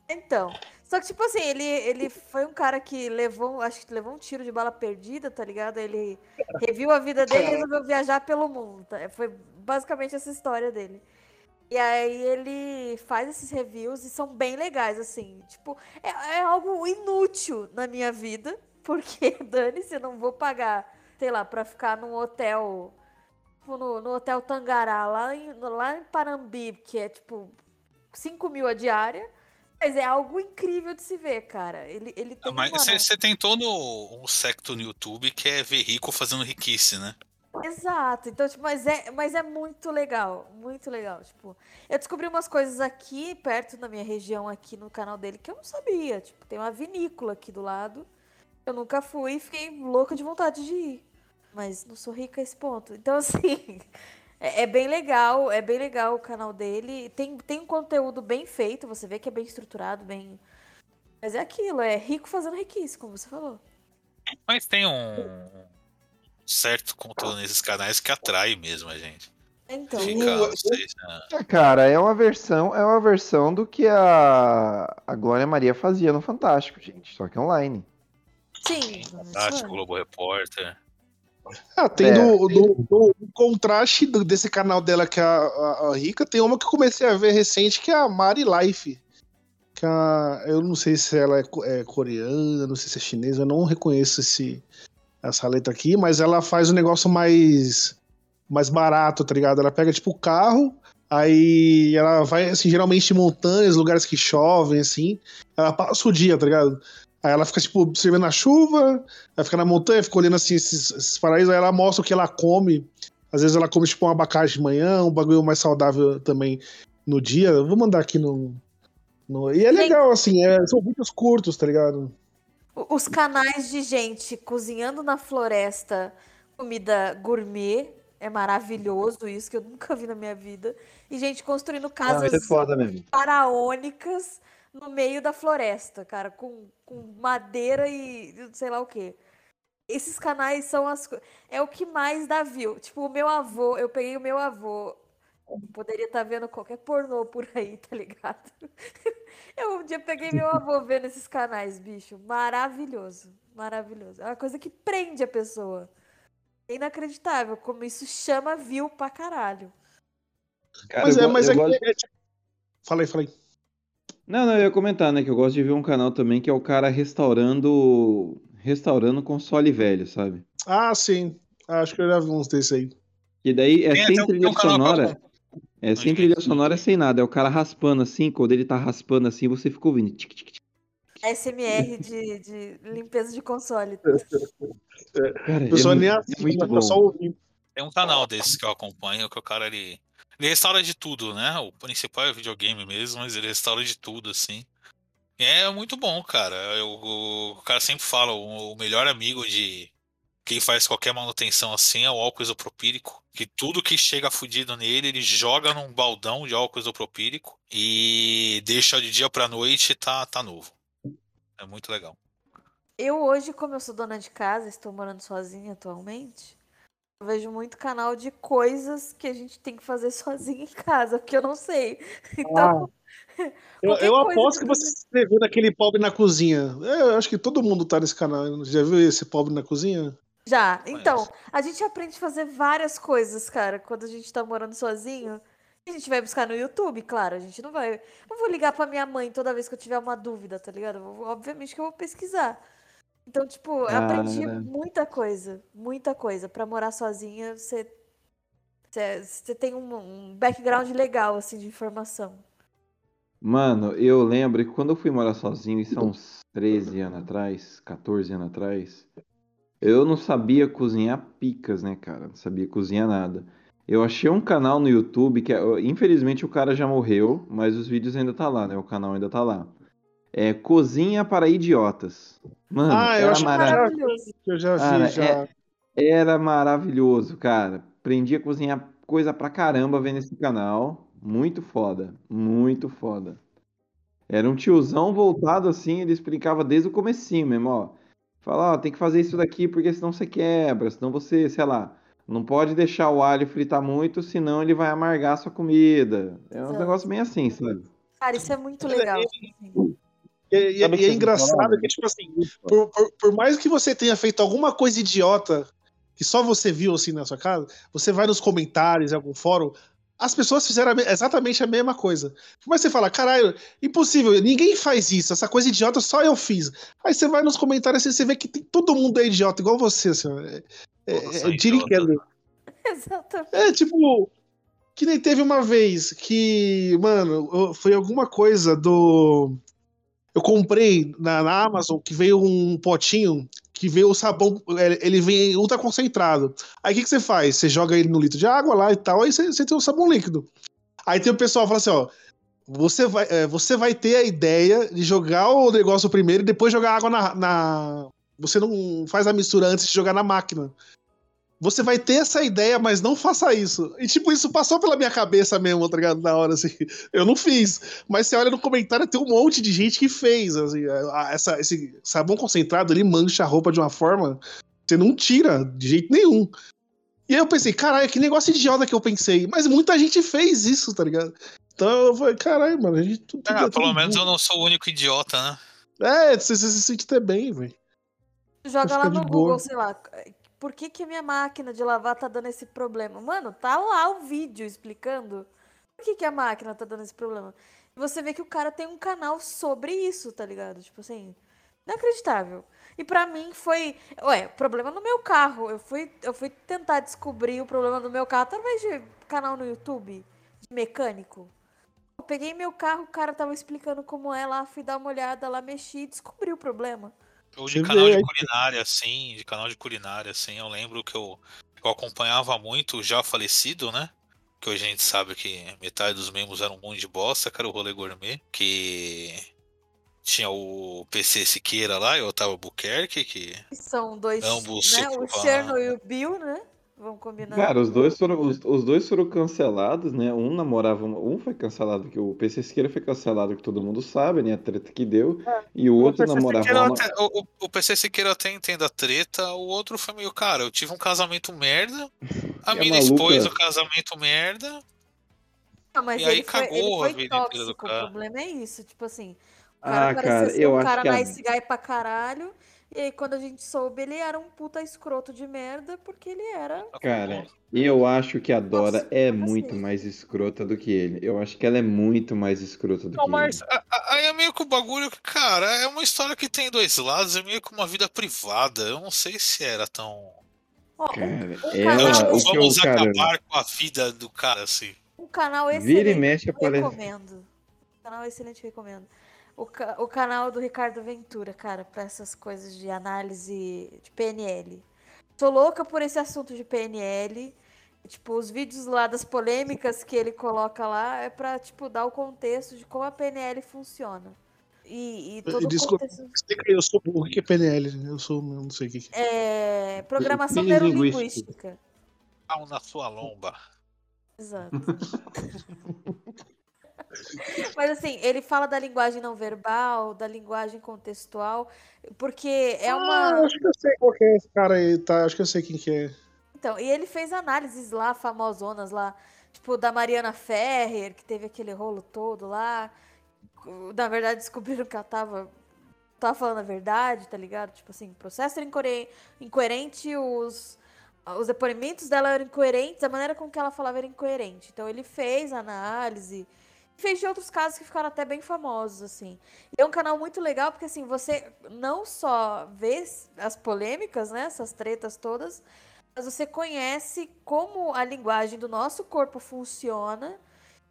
Então. Só que, tipo assim, ele, ele foi um cara que levou, acho que levou um tiro de bala perdida, tá ligado? Ele reviu a vida dele e resolveu viajar pelo mundo. Tá? Foi basicamente essa história dele. E aí ele faz esses reviews e são bem legais, assim. Tipo, é, é algo inútil na minha vida, <laughs> porque, dane-se, eu não vou pagar, sei lá, pra ficar num hotel tipo, no, no Hotel Tangará, lá em, lá em Parambi, que é tipo 5 mil a diária. Mas é algo incrível de se ver, cara. Ele, ele tem Mas você tem todo um secto no YouTube que é ver rico fazendo riquice, né? Exato. Então, tipo, mas é, mas é muito legal. Muito legal. Tipo, eu descobri umas coisas aqui, perto da minha região, aqui no canal dele, que eu não sabia. Tipo, tem uma vinícola aqui do lado. Eu nunca fui e fiquei louca de vontade de ir mas não sou rica a esse ponto. Então, <laughs> assim, é, é, bem legal, é bem legal o canal dele. Tem, tem um conteúdo bem feito, você vê que é bem estruturado, bem. Mas é aquilo, é rico fazendo riquice, como você falou. Mas tem um certo conteúdo nesses canais que atrai mesmo a gente. Então, Fica, né? é, cara, é uma versão, é uma versão do que a, a Glória Maria fazia no Fantástico, gente, só que online. Sim. Fantástico, Globo Repórter. Ah, tem é, do, do, do, contraste desse canal dela que é a, a, a, Rica, tem uma que eu comecei a ver recente que é a Mari Life. Que é a, eu não sei se ela é, é, coreana, não sei se é chinesa, eu não reconheço esse, essa letra aqui, mas ela faz um negócio mais mais barato, tá ligado? Ela pega tipo o carro, aí ela vai assim, geralmente em montanhas, lugares que chovem, assim, ela passa o dia, tá ligado? Aí ela fica, tipo, observando a chuva, ela fica na montanha, fica olhando assim esses, esses paraísos, aí ela mostra o que ela come. Às vezes ela come, tipo, um abacate de manhã, um bagulho mais saudável também no dia. Eu vou mandar aqui no. no... E é legal, assim, é- são vídeos curtos, tá ligado? Os canais de gente cozinhando na floresta comida gourmet. É maravilhoso isso, que eu nunca vi na minha vida. E gente construindo casas isso é foda mesmo. faraônicas no meio da floresta, cara, com, com madeira e sei lá o quê. Esses canais são as é o que mais dá view. Tipo, o meu avô, eu peguei o meu avô, poderia estar vendo qualquer pornô por aí, <laughs> tá ligado? Eu um dia peguei meu avô vendo esses canais, bicho, maravilhoso, maravilhoso. É uma coisa que prende a pessoa. É inacreditável como isso chama view pra caralho. Cara, mas eu é, mas eu é, gosto- que- é tipo- Fala aí, fala aí. Não, não, eu ia comentar, né, que eu gosto de ver um canal também que é o cara restaurando restaurando console velho, sabe? Ah, sim. Acho que eu já vi uns desses aí. E daí é Tem sem tem trilha um sonora. É sem trilha gente, sonora, é sem nada. É o cara raspando assim, quando ele tá raspando assim, você fica ouvindo. tic, tic, tic. SMR de, de limpeza de console. <laughs> Cara, A pessoa é, nem mu- é muito bom. só ouvindo. Tem um canal desse que eu acompanho, que o cara ele. Ele restaura de tudo, né? O principal é videogame mesmo, mas ele restaura de tudo, assim. E é muito bom, cara. Eu- o, o cara sempre fala, o, o melhor amigo de quem faz qualquer manutenção assim é o álcool isopropílico. Que tudo que chega fudido nele, ele joga num baldão de álcool isopropílico e deixa de dia pra noite e tá, tá novo. É muito legal. Eu hoje, como eu sou dona de casa, estou morando sozinha atualmente, eu vejo muito canal de coisas que a gente tem que fazer <laughs> sozinha em casa, porque eu não sei. <laughs> Então, <laughs> Eu, Qualquer eu coisa aposto que você se inscreveu naquele pobre na cozinha. Eu acho que todo mundo tá nesse canal. Já viu esse pobre na cozinha? já. Então, a gente aprende a fazer várias coisas, cara, quando a gente tá morando sozinho. A gente vai buscar no YouTube, claro, a gente não vai. Não vou ligar pra minha mãe toda vez que eu tiver uma dúvida, tá ligado? Eu Obviamente que eu vou pesquisar. Então, tipo, eu aprendi muita coisa, muita coisa. Pra morar sozinha, você você você tem um, um background legal, assim, de informação. Mano, eu lembro que quando eu fui morar sozinho, isso há uns 13 anos atrás, 14 anos atrás, eu não sabia cozinhar picas, né, cara? Não sabia cozinhar nada. Eu achei um canal no YouTube que, é- infelizmente, o cara já morreu, mas os vídeos ainda tá lá, né? O canal ainda tá lá. É Cozinha para Idiotas. Mano, Ah, eu era acho que maravilhoso. Maravilhoso. Eu já vi, Cara, já. Era maravilhoso, cara. Aprendi a cozinhar coisa pra caramba vendo esse canal. Muito foda, muito foda. Era um tiozão voltado assim, ele explicava desde o comecinho mesmo, ó. Fala, ó, tem que fazer isso daqui porque senão você quebra, senão você, sei lá, não pode deixar o alho fritar muito, senão ele vai amargar a sua comida. É um Exato. negócio bem assim, sabe? Cara, isso é muito legal. assim. E, e- e é engraçado que, tipo assim, por, por, por mais que você tenha feito alguma coisa idiota que só você viu assim na sua casa, você vai nos comentários, em algum fórum, as pessoas fizeram exatamente a mesma coisa. Mas você fala, caralho, impossível, ninguém faz isso, essa coisa idiota só eu fiz. Aí você vai nos comentários e você vê que tem, todo mundo é idiota, igual você, assim. É, é, é, queda. <laughs> Exatamente. É, tipo, que nem teve uma vez que, mano, foi alguma coisa do. Eu comprei na, na Amazon que veio um potinho que veio o sabão, ele vem ultra concentrado. Aí o que, que você faz? Você joga ele no litro de água lá e tal, aí você, você tem o sabão líquido. Aí tem o pessoal fala assim, ó. Você vai, é, você vai ter a ideia de jogar o negócio primeiro e depois jogar água na, na. Você não faz a mistura antes de jogar na máquina. Você vai ter essa ideia, mas não faça isso. E, tipo, isso passou pela minha cabeça mesmo, tá ligado? Na hora, assim. <laughs> Eu não fiz. Mas você olha no comentário, tem um monte de gente que fez. Assim, a- essa, esse sabão concentrado, ele mancha a roupa de uma forma. Você não tira de jeito nenhum. E aí eu pensei, caralho, que negócio idiota que eu pensei. Mas muita gente fez isso, tá ligado? Então eu falei, caralho, mano, a gente. Tudo, Ah, tudo pelo menos eu burro. não sou o único idiota, né? É, você, você se sente até bem, velho. Joga lá de no boa. Google, sei lá, por que que minha máquina de lavar tá dando esse problema? Mano, tá lá o vídeo explicando por que que a máquina tá dando esse problema. E você vê que o cara tem um canal sobre isso, tá ligado? Tipo assim, inacreditável. E pra mim foi, ué, problema no meu carro. Eu fui, eu fui tentar descobrir o problema do meu carro através de canal no YouTube de mecânico. Eu peguei meu carro, o cara tava explicando como é lá, fui dar uma olhada lá, mexi e descobri o problema. Ou de canal de culinária, assim, de canal de culinária, assim, eu lembro que eu, eu acompanhava muito o já falecido, né? Que hoje a gente sabe que metade dos membros eram um monte de bosta, que era o rolê gourmet, que tinha o PC Siqueira lá e o Otávio Buquerque, que São dois, Ambos né? O. Cherno e o Bill, né? Vamos combinar. Cara, os dois foram, os, os dois foram cancelados, né? Um namorava, um foi cancelado, que o PC Siqueira foi cancelado, que todo mundo sabe, né? A treta que deu. E o outro PC namorava uma... até- o, o- o PC Siqueira até entende a treta, o outro foi meio, cara, eu tive um casamento merda, a a mina maluca- expôs o casamento merda, Não, mas E aí ele foi, ele cagou a foi vida inteira do tóxico. O cara. problema é isso. Tipo assim, o cara Ah, cara, ser eu um acho cara que a- nice guy pra caralho. E aí, quando a gente soube, ele era um puta escroto de merda, porque ele era. Cara, eu acho que a Dora Nossa, é cacete. muito mais escrota do que ele. Eu acho que ela é muito mais escrota do Não, que mas ele. aí é meio que o bagulho que, cara, é uma história que tem dois lados, é meio que uma vida privada. Eu não sei se era tão. Um, Cara, um ela, canal, tipo, o que vamos eu, cara, acabar com a vida do cara, assim. um canal excelente. vira e mexe aparece. Recomendo. Um canal excelente, recomendo. O, ca- o canal do Ricardo Ventura, cara, pra essas coisas de análise de PNL. Tô louca por esse assunto de PNL. Tipo, os vídeos lá das polêmicas que ele coloca lá é pra, tipo, dar o contexto de como a PNL funciona. E, e todo o Desculpa. contexto. Explica aí, eu sou burro. O que é PNL? Eu sou. Eu não sei o que é. É, programação Neurolinguística. neurolinguística. Pau na sua lomba. Exato. <laughs> Mas assim, ele fala da linguagem não verbal, da linguagem contextual, porque é Ah, uma. acho que eu sei qual que é esse cara aí, tá? Acho que eu sei quem que é. Então, e ele fez análises lá, famosonas lá, tipo, da Mariana Ferrer, que teve aquele rolo todo lá. Na verdade, descobriram que ela tava, tava falando a verdade, tá ligado? Tipo assim, o processo era incoere- incoerente, os, os depoimentos dela eram incoerentes, a maneira com que ela falava era incoerente. Então, ele fez a análise, fez de outros casos que ficaram até bem famosos, assim. E é um canal muito legal, porque assim, você não só vê as polêmicas, né, essas tretas todas, mas você conhece como a linguagem do nosso corpo funciona.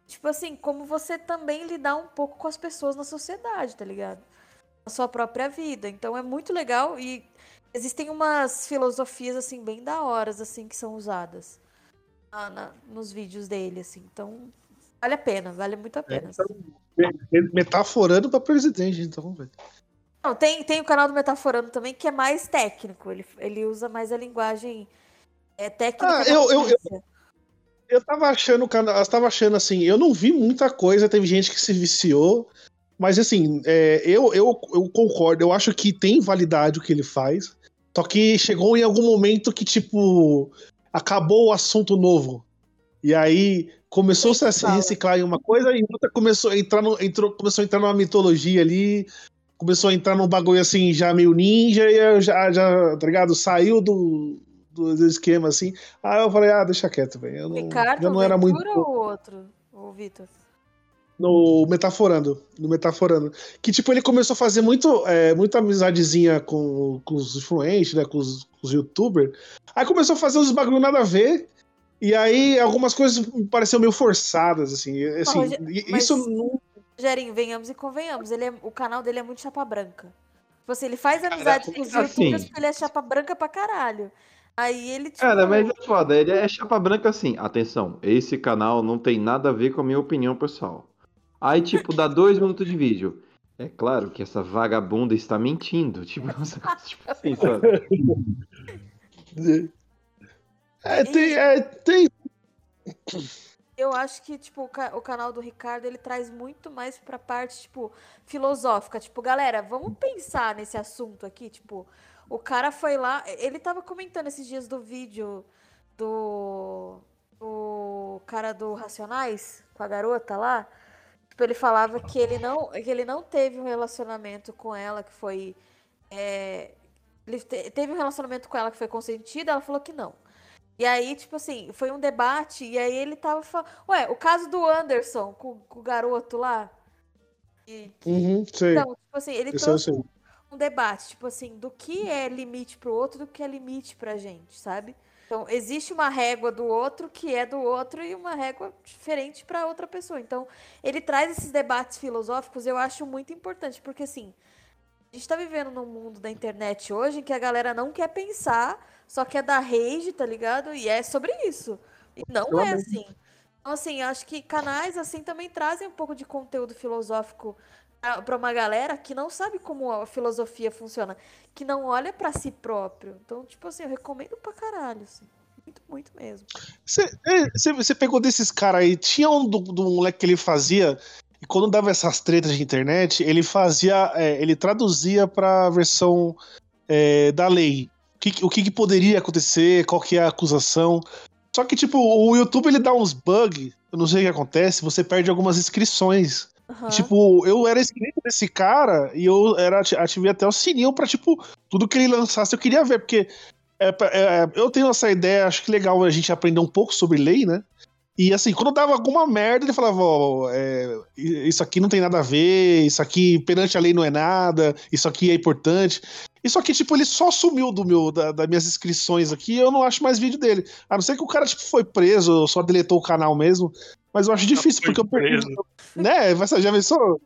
Tipo assim, como você também lidar um pouco com as pessoas na sociedade, tá ligado? Na sua própria vida. Então é muito legal e existem umas filosofias, assim, bem da horas, assim, que são usadas na- na- nos vídeos dele, assim. Então, vale a pena, vale muito a pena. Me- Metaforando pra presidente, então, velho. Não, tem, tem o canal do Metaforando também, que é mais técnico. Ele, ele usa mais a linguagem é, técnica. Ah, eu- eu- eu-. Eu tava achando, o cana- eu tava achando assim, eu não vi muita coisa, teve gente que se viciou, mas assim, é, eu, eu, eu concordo, eu acho que tem validade o que ele faz, só que chegou em algum momento que, tipo, acabou o assunto novo. E aí começou -se a se reciclar em uma coisa e outra começou a entrar, no, entrou, começou a entrar numa mitologia ali, começou a entrar num bagulho assim, já meio ninja, e eu já, já tá ligado? Saiu do, do, do esquema assim. Aí eu falei, ah, deixa quieto, velho. Eu não, Ricardo, já não era muito. Ou o outro? O Vitor? No Metaforando. No Metaforando. Que, tipo, ele começou a fazer muito, é, muita amizadezinha com, com os influentes, né? Com os, com os youtubers. Aí começou a fazer uns bagulho nada a ver. E aí algumas coisas me pareceram meio forçadas, assim. assim mas- Isso não. Gerinho, venhamos e convenhamos. Ele é, o canal dele é muito chapa branca. Tipo assim, ele faz Cara, amizade com os assim- youtubers porque ele é chapa branca pra caralho. Aí ele, tipo... Cara, mas é foda, ele é chapa branca assim. Atenção, esse canal não tem nada a ver com a minha opinião pessoal. Aí, tipo, dá dois minutos de vídeo. É claro que essa vagabunda está mentindo. Tipo, <laughs> tipo assim, sabe? <laughs> É, tem, é, tem. Eu acho que, tipo, o, o canal do Ricardo, ele traz muito mais pra parte, tipo, filosófica. Tipo, galera, vamos pensar nesse assunto aqui, tipo... O cara foi lá... Ele tava comentando esses dias do vídeo do... Do cara do Racionais, com a garota lá. Tipo, ele falava que ele não, que ele não teve um relacionamento com ela que foi... é, ele te- teve um relacionamento com ela que foi consentido, ela falou que não. E aí, tipo assim, foi um debate, e aí ele tava falando. Ué, o caso do Anderson com, com o garoto lá. E- Uhum, sei. então, tipo assim, ele Isso eu trouxe um, um debate, tipo assim, do que é limite pro outro, do que é limite pra gente, sabe? Então, existe uma régua do outro que é do outro e uma régua diferente para outra pessoa. Então, ele traz esses debates filosóficos, eu acho muito importante, porque assim, a gente está vivendo num mundo da internet hoje em que a galera não quer pensar, só quer dar rage, tá ligado? E é sobre isso. E não é assim. Então, assim, acho que canais assim também trazem um pouco de conteúdo filosófico para uma galera que não sabe como a filosofia funciona, que não olha para si próprio. Então, tipo assim, eu recomendo pra caralho, assim. Muito, muito mesmo. Você pegou desses caras aí, tinha um do, do, moleque que ele fazia, e quando dava essas tretas de internet, ele fazia, é, ele traduzia pra versão é, da lei. O, que, o que, que, poderia acontecer, qual que é a acusação. Só que, tipo, o YouTube ele dá uns bugs, eu não sei o que acontece, você perde algumas inscrições. Uhum. Tipo, eu era inscrito desse cara e eu era ativei até o sininho pra, tipo, tudo que ele lançasse eu queria ver, porque é, é, eu tenho essa ideia, acho que legal a gente aprender um pouco sobre lei, né? E assim, quando dava alguma merda, ele falava: oh, é, Isso aqui não tem nada a ver, isso aqui perante a lei não é nada, isso aqui é importante. Isso aqui, tipo, ele só sumiu do meu, da, das minhas inscrições aqui eu não acho mais vídeo dele. A não ser que o cara, tipo, foi preso, só deletou o canal mesmo. Mas eu acho difícil, porque eu perdi. <laughs> Né? Você já pensou?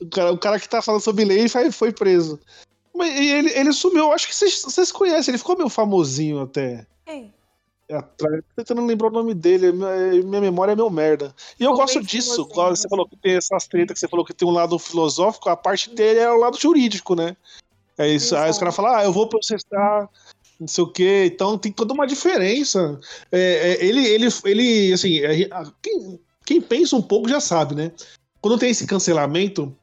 O cara, o cara que tá falando sobre lei foi, foi preso. Mas ele, ele sumiu, eu acho que vocês, vocês conhecem, ele ficou meio famosinho até. Quem? É, tentando lembrar o nome dele, minha, minha memória é meu merda. E eu gosto disso, você falou que tem essas tretas que você falou que tem um lado filosófico, a parte dele é o lado jurídico, né? É isso. Aí os caras falam, ah, eu vou processar, não sei o quê. Então tem toda uma diferença. É, é, ele, ele, ele, assim, é, quem, quem pensa um pouco já sabe, né? Quando tem esse cancelamento,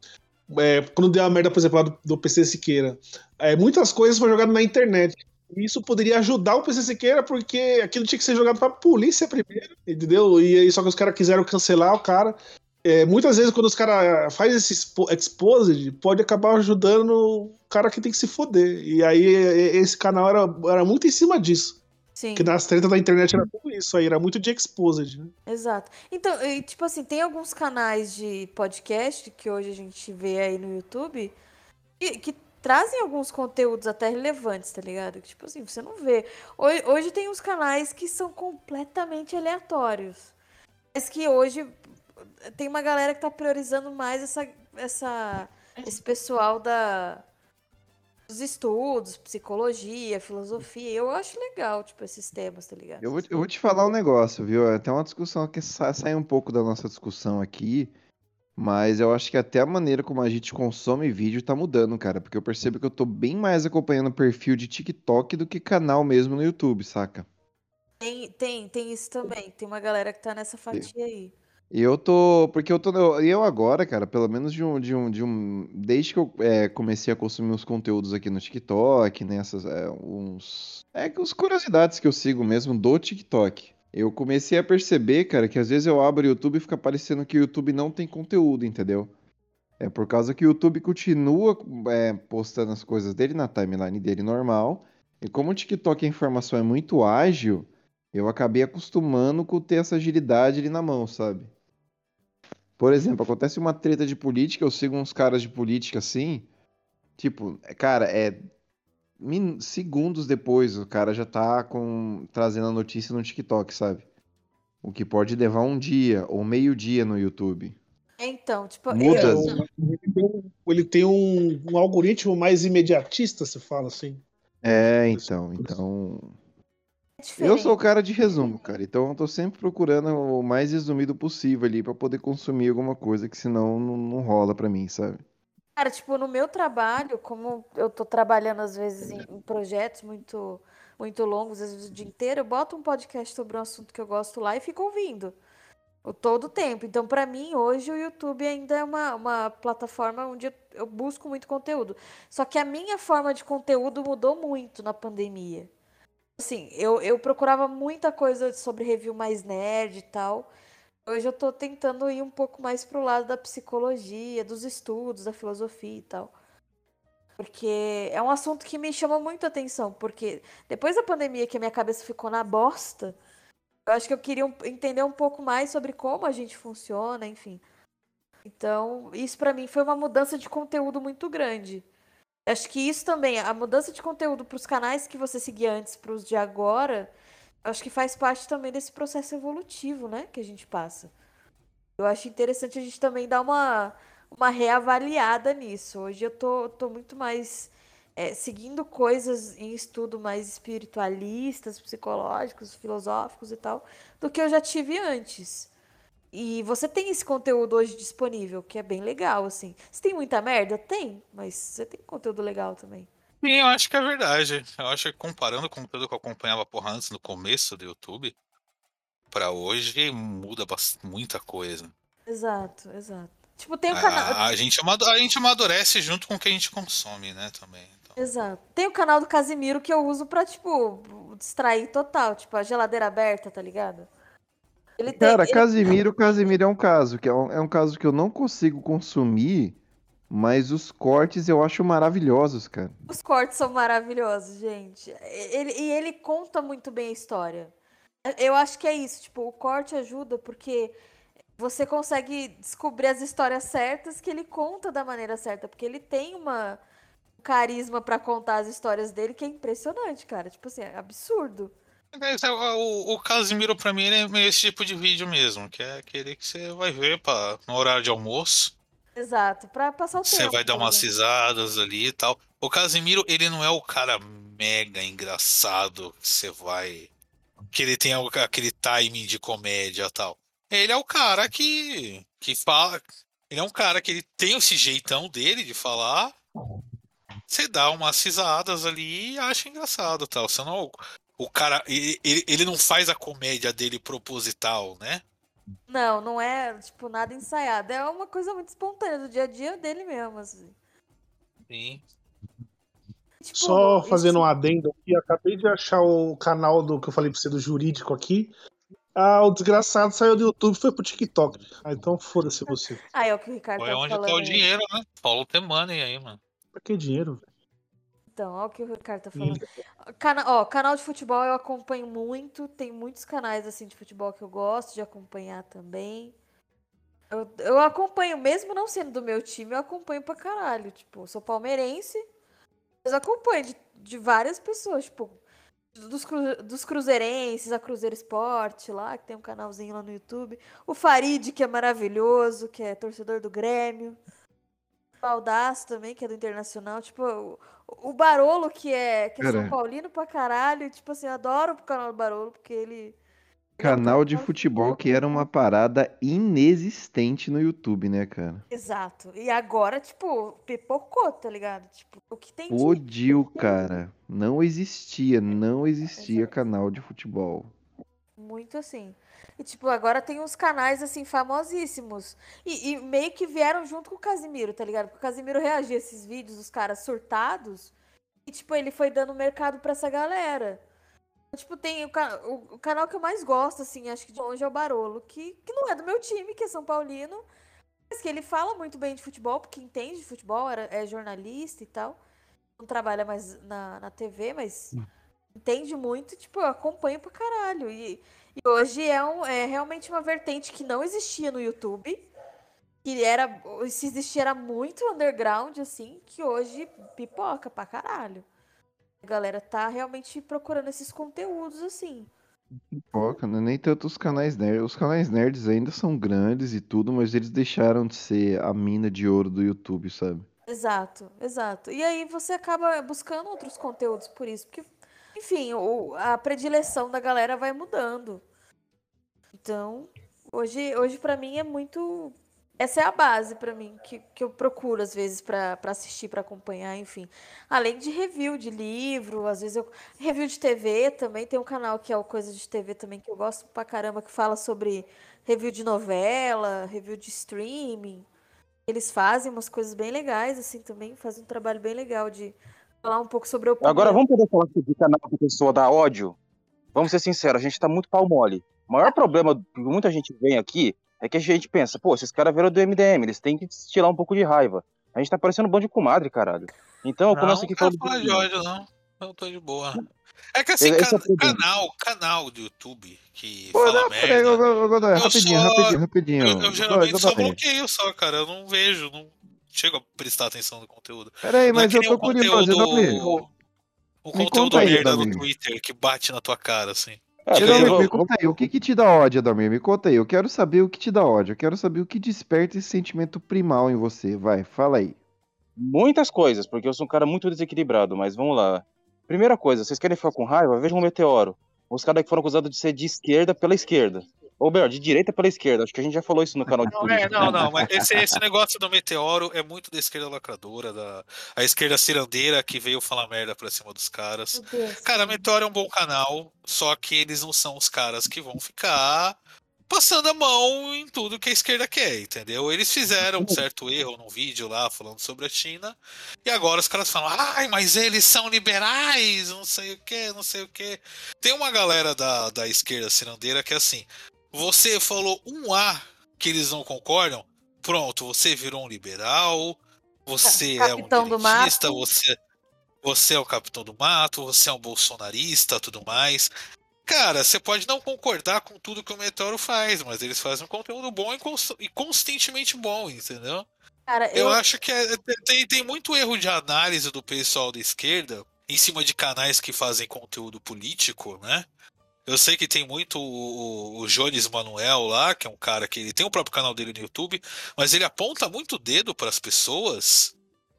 é, quando deu a merda, por exemplo, lá do, do PC Siqueira, é, muitas coisas foram jogadas na internet. Isso poderia ajudar o PC Siqueira, porque aquilo tinha que ser jogado pra polícia primeiro, entendeu? E aí só que os caras quiseram cancelar o cara. É, muitas vezes, quando os caras fazem esse exposed, pode acabar ajudando o cara que tem que se foder. E aí, esse canal era, era muito em cima disso. Sim. Que nas tretas da internet era tudo isso aí, era muito de exposed, né? Exato. Então, tipo assim, tem alguns canais de podcast que hoje a gente vê aí no YouTube que, que trazem alguns conteúdos até relevantes, tá ligado? Que, tipo assim, você não vê. Hoje, hoje tem uns canais que são completamente aleatórios. Mas que hoje tem uma galera que tá priorizando mais essa, essa, esse pessoal da, dos estudos, psicologia, filosofia. Eu acho legal, tipo, esses temas, tá ligado? Eu vou, eu vou te falar um negócio, viu? É Tem uma discussão que sai, sai um pouco da nossa discussão aqui, mas eu acho que até a maneira como a gente consome vídeo tá mudando, cara. Porque eu percebo que eu tô bem mais acompanhando perfil de TikTok do que canal mesmo no YouTube, saca? Tem, tem, tem isso também. Tem uma galera que tá nessa fatia aí. E eu tô. Porque eu tô. Eu agora, cara, pelo menos de um. De um, de um desde que eu é, comecei a consumir os conteúdos aqui no TikTok, nessas. Né, é, uns. É as curiosidades que eu sigo mesmo do TikTok. Eu comecei a perceber, cara, que às vezes eu abro o YouTube e fica parecendo que o YouTube não tem conteúdo, entendeu? É por causa que o YouTube continua é, postando as coisas dele na timeline dele normal. E como o TikTok a informação é muito ágil, eu acabei acostumando com ter essa agilidade ali na mão, sabe? Por exemplo, acontece uma treta de política, eu sigo uns caras de política assim, tipo, cara, é. Segundos depois o cara já tá com trazendo a notícia no TikTok, sabe? O que pode levar um dia ou meio dia no YouTube. Então, tipo, Muda. Eu... Ele tem um, um algoritmo mais imediatista, se fala assim. É, então, então é eu sou o cara de resumo, cara. Então eu tô sempre procurando o mais resumido possível ali para poder consumir alguma coisa que senão não, não rola para mim, sabe? Cara, tipo, no meu trabalho, como eu tô trabalhando às vezes em, projetos muito muito longos, às vezes o dia inteiro, eu boto um podcast sobre um assunto que eu gosto lá e fico ouvindo o todo o tempo. Então, para mim, hoje o YouTube ainda é uma, uma plataforma onde eu busco muito conteúdo. Só que a minha forma de conteúdo mudou muito na pandemia assim, eu, eu procurava muita coisa sobre review mais nerd e tal. Hoje eu tô tentando ir um pouco mais pro lado da psicologia, dos estudos, da filosofia e tal. Porque é um assunto que me chama muito atenção. Porque depois da pandemia que a minha cabeça ficou na bosta, eu acho que eu queria entender um pouco mais sobre como a gente funciona, enfim. Então, isso para mim foi uma mudança de conteúdo muito grande. Acho que isso também, a mudança de conteúdo para os canais que você seguia antes para os de agora, acho que faz parte também desse processo evolutivo, né? Que a gente passa. Eu acho interessante a gente também dar uma, uma reavaliada nisso. Hoje eu tô, tô muito mais é, seguindo coisas em estudo mais espiritualistas, psicológicos, filosóficos e tal, do que eu já tive antes. E você tem esse conteúdo hoje disponível, que é bem legal, assim. Você tem muita merda? Tem, mas você tem conteúdo legal também. Sim, eu acho que é verdade. Eu acho que comparando com tudo que eu acompanhava porra antes no começo do YouTube, pra hoje muda muita coisa. Exato, exato. Tipo, tem o canal. A, a, gente a gente amadurece junto com o que a gente consome, né, também. Então. Exato. Tem o canal do Casimiro que eu uso pra, tipo, distrair total. Tipo, a geladeira aberta, tá ligado? Ele tem, Cara, ele... Casimiro, Casimiro é um caso, que é um, é um caso que eu não consigo consumir, mas os cortes eu acho maravilhosos, cara. Os cortes são maravilhosos, gente. Ele, e ele conta muito bem a história. Eu acho que é isso, tipo, o corte ajuda porque você consegue descobrir as histórias certas que ele conta da maneira certa, porque ele tem uma um carisma para contar as histórias dele que é impressionante, cara. Tipo assim, é absurdo. É, o, o Casimiro, pra mim, é meio esse tipo de vídeo mesmo, que é aquele que você vai ver pra, no horário de almoço. Exato, pra passar o tempo. Você vai dar umas risadas ali e tal. O Casimiro, ele não é o cara mega engraçado que você vai. Que ele tem aquele timing de comédia e tal. Ele é o cara que. que fala. Ele é um cara que ele tem esse jeitão dele de falar. Você dá umas risadas ali e acha engraçado tal. Você não o cara, ele, ele não faz a comédia dele proposital, né? Não, não é, tipo, nada ensaiado. É uma coisa muito espontânea do dia a dia dele mesmo, assim. Sim. Tipo, Só fazendo isso... um adendo aqui, acabei de achar o canal do que eu falei pra você do jurídico aqui. Ah, o desgraçado saiu do YouTube e foi pro TikTok. Ah, então foda-se você. <laughs> Ah, é o que o Ricardo Foi tá onde tá o dinheiro, né? Follow the money aí, mano. Pra que dinheiro, velho? Então, olha o que o Ricardo tá falando. Cana ó, canal de futebol eu acompanho muito. Tem muitos canais assim de futebol que eu gosto de acompanhar também. Eu, eu acompanho, mesmo não sendo do meu time, eu acompanho pra caralho. Tipo, sou palmeirense, mas acompanho de, de várias pessoas, tipo, dos, cru, dos cruzeirenses, a Cruzeiro Esporte lá, que tem um canalzinho lá no YouTube. O Farid, que é maravilhoso, que é torcedor do Grêmio. Baldaço também, que é do Internacional. Tipo, o, o Barolo, que é, que é São Paulino pra caralho. Tipo assim, eu adoro o canal do Barolo, porque ele. Canal de futebol que era uma parada inexistente no YouTube, né, cara? Exato. E agora, tipo, pipocou, tá ligado? Tipo, o que tem Explodiu, cara. Não existia, não existia Exato. canal de futebol. Muito assim. E, tipo, agora tem uns canais, assim, famosíssimos. E, e, meio que vieram junto com o Casimiro, tá ligado? Porque o Casimiro reagia a esses vídeos dos caras surtados. E, tipo, ele foi dando mercado pra essa galera. Tipo, tem o, o, o, canal que eu mais gosto, assim, acho que de longe é o Barolo, que, que não é do meu time, que é São Paulino. Mas que ele fala muito bem de futebol, porque entende de futebol, era, é jornalista e tal. Não trabalha mais na, na TV, mas. Entende muito, tipo, eu acompanho pra caralho. E, e hoje é, um, é realmente uma vertente que não existia no YouTube. Que era. Se existia era muito underground, assim, que hoje pipoca pra caralho. A galera tá realmente procurando esses conteúdos, assim. Pipoca, né? Nem tanto os canais nerds. Os canais nerds ainda são grandes e tudo, mas eles deixaram de ser a mina de ouro do YouTube, sabe? Exato, exato. E aí você acaba buscando outros conteúdos por isso, porque enfim, o, a predileção da galera vai mudando. Então, hoje, hoje para mim é muito. Essa é a base para mim, que, que eu procuro às vezes para assistir, para acompanhar, enfim. Além de review de livro, às vezes eu. Review de TV também, tem um canal que é o Coisa de TV também, que eu gosto pra caramba, que fala sobre review de novela, review de streaming. Eles fazem umas coisas bem legais, assim, também, fazem um trabalho bem legal de falar um pouco sobre o Agora vamos poder falar de canal que a pessoa dá ódio? Vamos ser sinceros, a gente tá muito pau mole. O maior problema que muita gente vem aqui é que a gente pensa, pô, esses caras viram do MDM, eles têm que tirar um pouco de raiva. A gente tá parecendo um bando de comadre, caralho. Então eu não, começo aqui falando. Não, de ódio, não. Eu tô de boa. É que assim, Esse can é canal, canal do YouTube que Pô, fala não, merda. Peraí, eu, eu, eu, rapidinho, só, rapidinho, rapidinho. Eu, eu geralmente só bloqueio só, cara. Eu não vejo, não chego a prestar atenção no conteúdo. Peraí, mas é eu tô curioso, conteúdo, O, o conteúdo merda no Twitter que bate na tua cara, assim. Ah, Eu daí Adalmir, vou- me conta aí, o que que te dá ódio, Adalmir? Me conta aí, eu quero saber o que te dá ódio, eu quero saber o que desperta esse sentimento primal em você, vai, fala aí. Muitas coisas, porque eu sou um cara muito desequilibrado, mas vamos lá. Primeira coisa, vocês querem ficar com raiva? Vejam um meteoro. Os caras que foram acusados de ser de esquerda pela esquerda. Ou melhor, de direita pela esquerda. Acho que a gente já falou isso no canal de Não, é, não, não, mas esse, esse negócio do meteoro é muito da esquerda lacradora, da a esquerda cirandeira que veio falar merda pra cima dos caras. Cara, Meteoro é um bom canal, só que eles não são os caras que vão ficar passando a mão em tudo que a esquerda quer, entendeu? Eles fizeram um certo erro num vídeo lá falando sobre a China, e agora os caras falam, ai, mas eles são liberais, não sei o que, não sei o que. Tem uma galera da, da esquerda cirandeira que é assim, você falou um A que eles não concordam, pronto, você virou um liberal, você é um Capitão direitista, você você é o capitão do mato, você é um bolsonarista, tudo mais. Cara, você pode não concordar com tudo que o Meteoro faz, mas eles fazem um conteúdo bom e, cons- e constantemente bom, entendeu? Cara, Eu eu, acho que é- tem, tem muito erro de análise do pessoal da esquerda em cima de canais que fazem conteúdo político, né? Eu sei que tem muito o, o Jones Manuel lá, que é um cara que ele tem o próprio canal dele no YouTube, mas ele aponta muito o dedo para as pessoas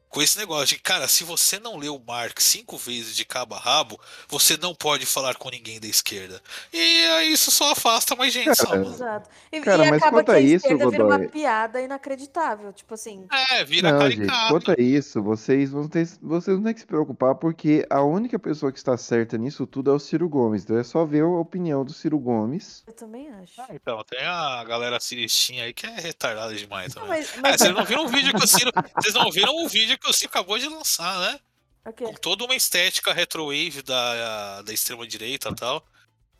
com esse negócio de, cara, se você não leu Marx cinco vezes de cabo a rabo, você não pode falar com ninguém da esquerda. E aí isso só afasta mais gente, só, Cara. Exato. E, Cara, e mas acaba quanto que a isso, esquerda vira uma Godoy- piada inacreditável. Tipo assim, É, vira Não, gente, quanto a isso, vocês vão ter, vocês não têm que se preocupar, porque a única pessoa que está certa nisso tudo é o Ciro Gomes. Então é só ver a opinião do Ciro Gomes. eu também acho. Ah, então, tem a galera ciristinha aí que é retardada demais Não, também. mas, É, mas vocês não viram o vídeo que o Ciro. Vocês não viram o vídeo que o Ciro acabou de lançar, né? o quê? Com toda uma estética retrowave da, da extrema direita e tal.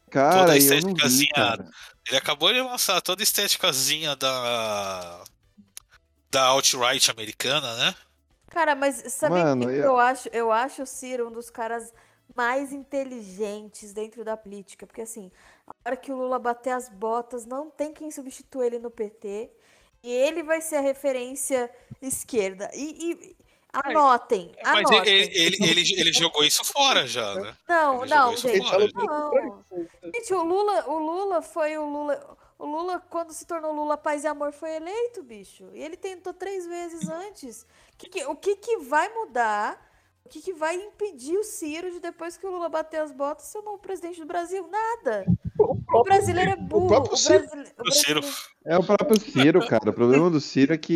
Cara, Toda a vi, cara. Ele acabou de lançar toda a estéticazinha da. Da alt-right americana, né? Cara, mas sabe o Mano, que eu- eu acho? Eu acho o Ciro um dos caras mais inteligentes dentro da política. Porque assim, a hora que o Lula bater as botas, não tem quem substitua ele no PT. E ele vai ser a referência esquerda. E, e- anotem, Mas anotem. ele, ele, ele, ele jogou isso fora já, né? Não, ele não, gente. fora. Não. Gente, o Lula, o Lula foi o Lula. O Lula, quando se tornou Lula Paz e Amor, foi eleito, bicho. E ele tentou três vezes antes. Que que- o que, que vai mudar? O que, que vai impedir o Ciro de, depois que o Lula bater as botas, ser o novo presidente do Brasil? Nada. O brasileiro é burro. próprio o Ciro. brasile- o O Ciro. brasileiro- É o próprio Ciro, cara. O problema do Ciro é que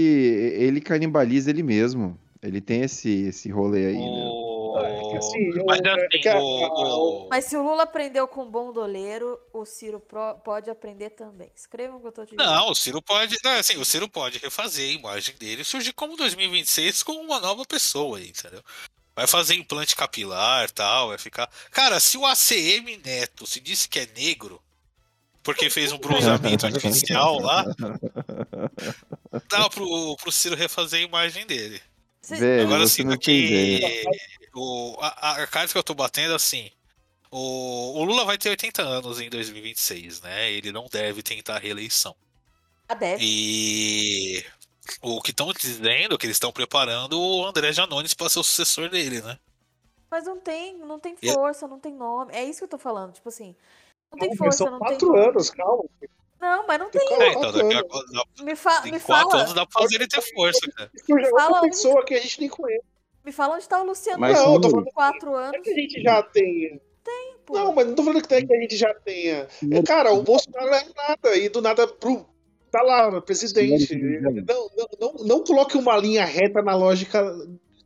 ele canibaliza ele mesmo. Ele tem esse, esse rolê aí, né? O... É que assim, eu- Mas é que a- o, o- Mas se o Lula aprendeu com um bom doleiro, o Ciro pro- pode aprender também. Escrevam o que eu tô te dizendo. Não, o Ciro pode. Não, assim, o Ciro pode refazer a imagem dele e surgir como 2026 com uma nova pessoa aí, entendeu? Vai fazer implante capilar tal, vai ficar. Cara, se o ACM Neto se disse que é negro, porque fez um bronzeamento artificial lá, <laughs> dá pro, pro Ciro refazer a imagem dele. Velho, Agora sim, aqui. O, a, a carta que eu tô batendo é assim. O, o Lula vai ter 80 anos em 2026, né? Ele não deve tentar a reeleição. Ah, deve. E o que estão dizendo é que eles estão preparando o André Janones para ser o sucessor dele, né? Mas não tem, não tem E- força, não tem nome. É isso que eu tô falando, tipo assim. Não tem Não, força, são não tem quatro anos, calma. Não, mas não tem. É, então daqui a, anos. dá- Me, fa em me quatro fala, anos dá pra fazer ele ter força, cara. Fala onde- pessoa que a gente nem conhece. me fala onde tá o Luciano Mas, não, eu tô falando quatro não é anos. que a gente já tenha. pô. Não, mas não tô falando que tem- que a gente já tenha. É, Cara, o Bolsonaro não é nada. E do nada, brum, tá lá, presidente. Não, não, não, não coloque uma linha reta na lógica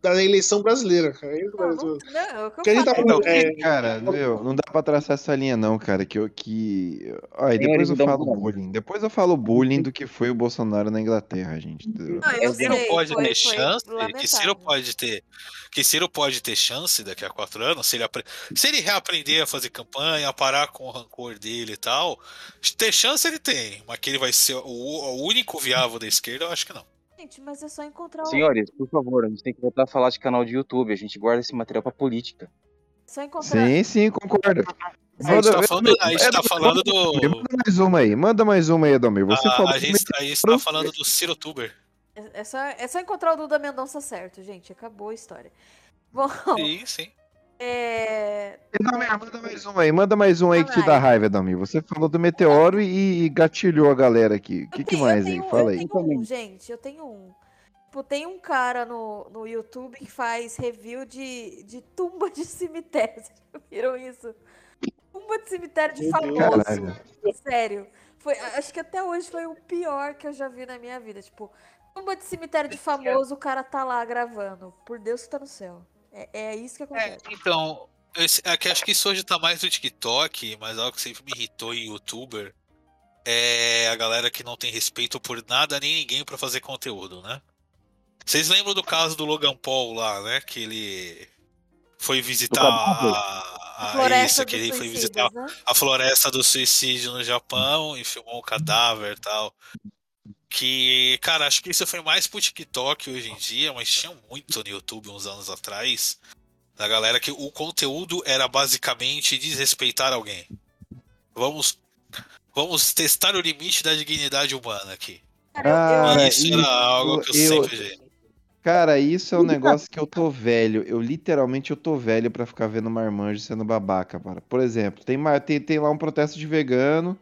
da eleição brasileira, cara. É Não, não, não, é que a gente tá é, Cara, meu, não dá pra traçar essa linha não, cara, que eu que... Olha, depois eu falo bullying. Depois eu falo bullying do que foi o Bolsonaro na Inglaterra, gente. Não, eu Ciro sei, pode foi- ter foi chance, que lamentável. Ciro pode ter, que Ciro pode ter chance daqui a quatro anos, se ele, apre- se ele reaprender a fazer campanha, parar com o rancor dele e tal, ter chance ele tem, mas que ele vai ser o, o único viável da esquerda, eu acho que não. Gente, mas é só encontrar o. Senhores, por favor, a gente tem que voltar a falar de canal de YouTube. A gente guarda esse material pra política. Só encontrar. Sim, sim, concordo. A gente tá Manda- falando, a gente é, tá falando do. Manda mais uma aí, manda mais uma aí, Adalmir. Você A, falou a gente, a gente tá falando do Ciro Tuber. É, é só, é só encontrar o Duda Mendonça certo, gente. Acabou a história. Bom, Sim, sim. É... Edomir, manda mais um aí, manda mais um aí que te dá raiva, Edomir. Você falou do meteoro e gatilhou a galera aqui. O que, que tenho- mais eu aí? tenho- Fala aí. Eu tenho um, gente, eu tenho um. Tipo, tem um cara no, no YouTube que faz review de, de tumba de cemitério. <laughs> Vocês viram isso? Tumba de cemitério de famoso. Caralho. Sério. Foi, acho que até hoje foi o pior que eu já vi na minha vida. Tipo, tumba de cemitério de famoso, o cara tá lá gravando. Por Deus que tá no céu. É, é isso que É, acontece. então, esse, é que acho que isso hoje tá mais no TikTok, mas algo que sempre me irritou em youtuber é a galera que não tem respeito por nada nem ninguém pra fazer conteúdo, né? Vocês lembram do caso do Logan Paul lá, né? Que ele foi visitar a, a Floresta isso, que ele foi visitar né? a floresta do suicídio no Japão e filmou um cadáver e tal. Que, cara, acho que isso foi mais pro TikTok hoje em dia, mas tinha muito no YouTube uns anos atrás. Da galera que o conteúdo era basicamente desrespeitar alguém. Vamos, vamos testar o limite da dignidade humana aqui. Cara, Cara, isso isso era algo que eu, eu- sempre vi. Cara, isso é um negócio que eu tô velho. Eu literalmente eu tô velho pra ficar vendo marmanjo sendo babaca, cara. Por exemplo, tem, tem, tem lá um protesto de vegano,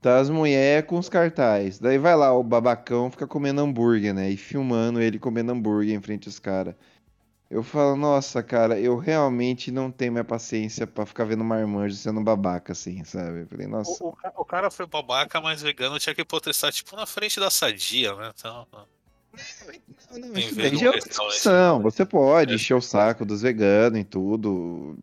tá as mulheres com os cartazes. Daí vai lá o babacão fica comendo hambúrguer, né? E filmando ele comendo hambúrguer em frente aos caras. Eu falo, nossa, cara, eu realmente não tenho minha paciência pra ficar vendo marmanjo sendo babaca, assim, sabe? Eu falei, nossa. O, o o cara foi babaca, mas vegano tinha que protestar, tipo, na frente da sadia, né? Então, Não, não, Tem isso vez daí um já é outra restaurante. discussão. Você pode É. encher o saco dos veganos e tudo.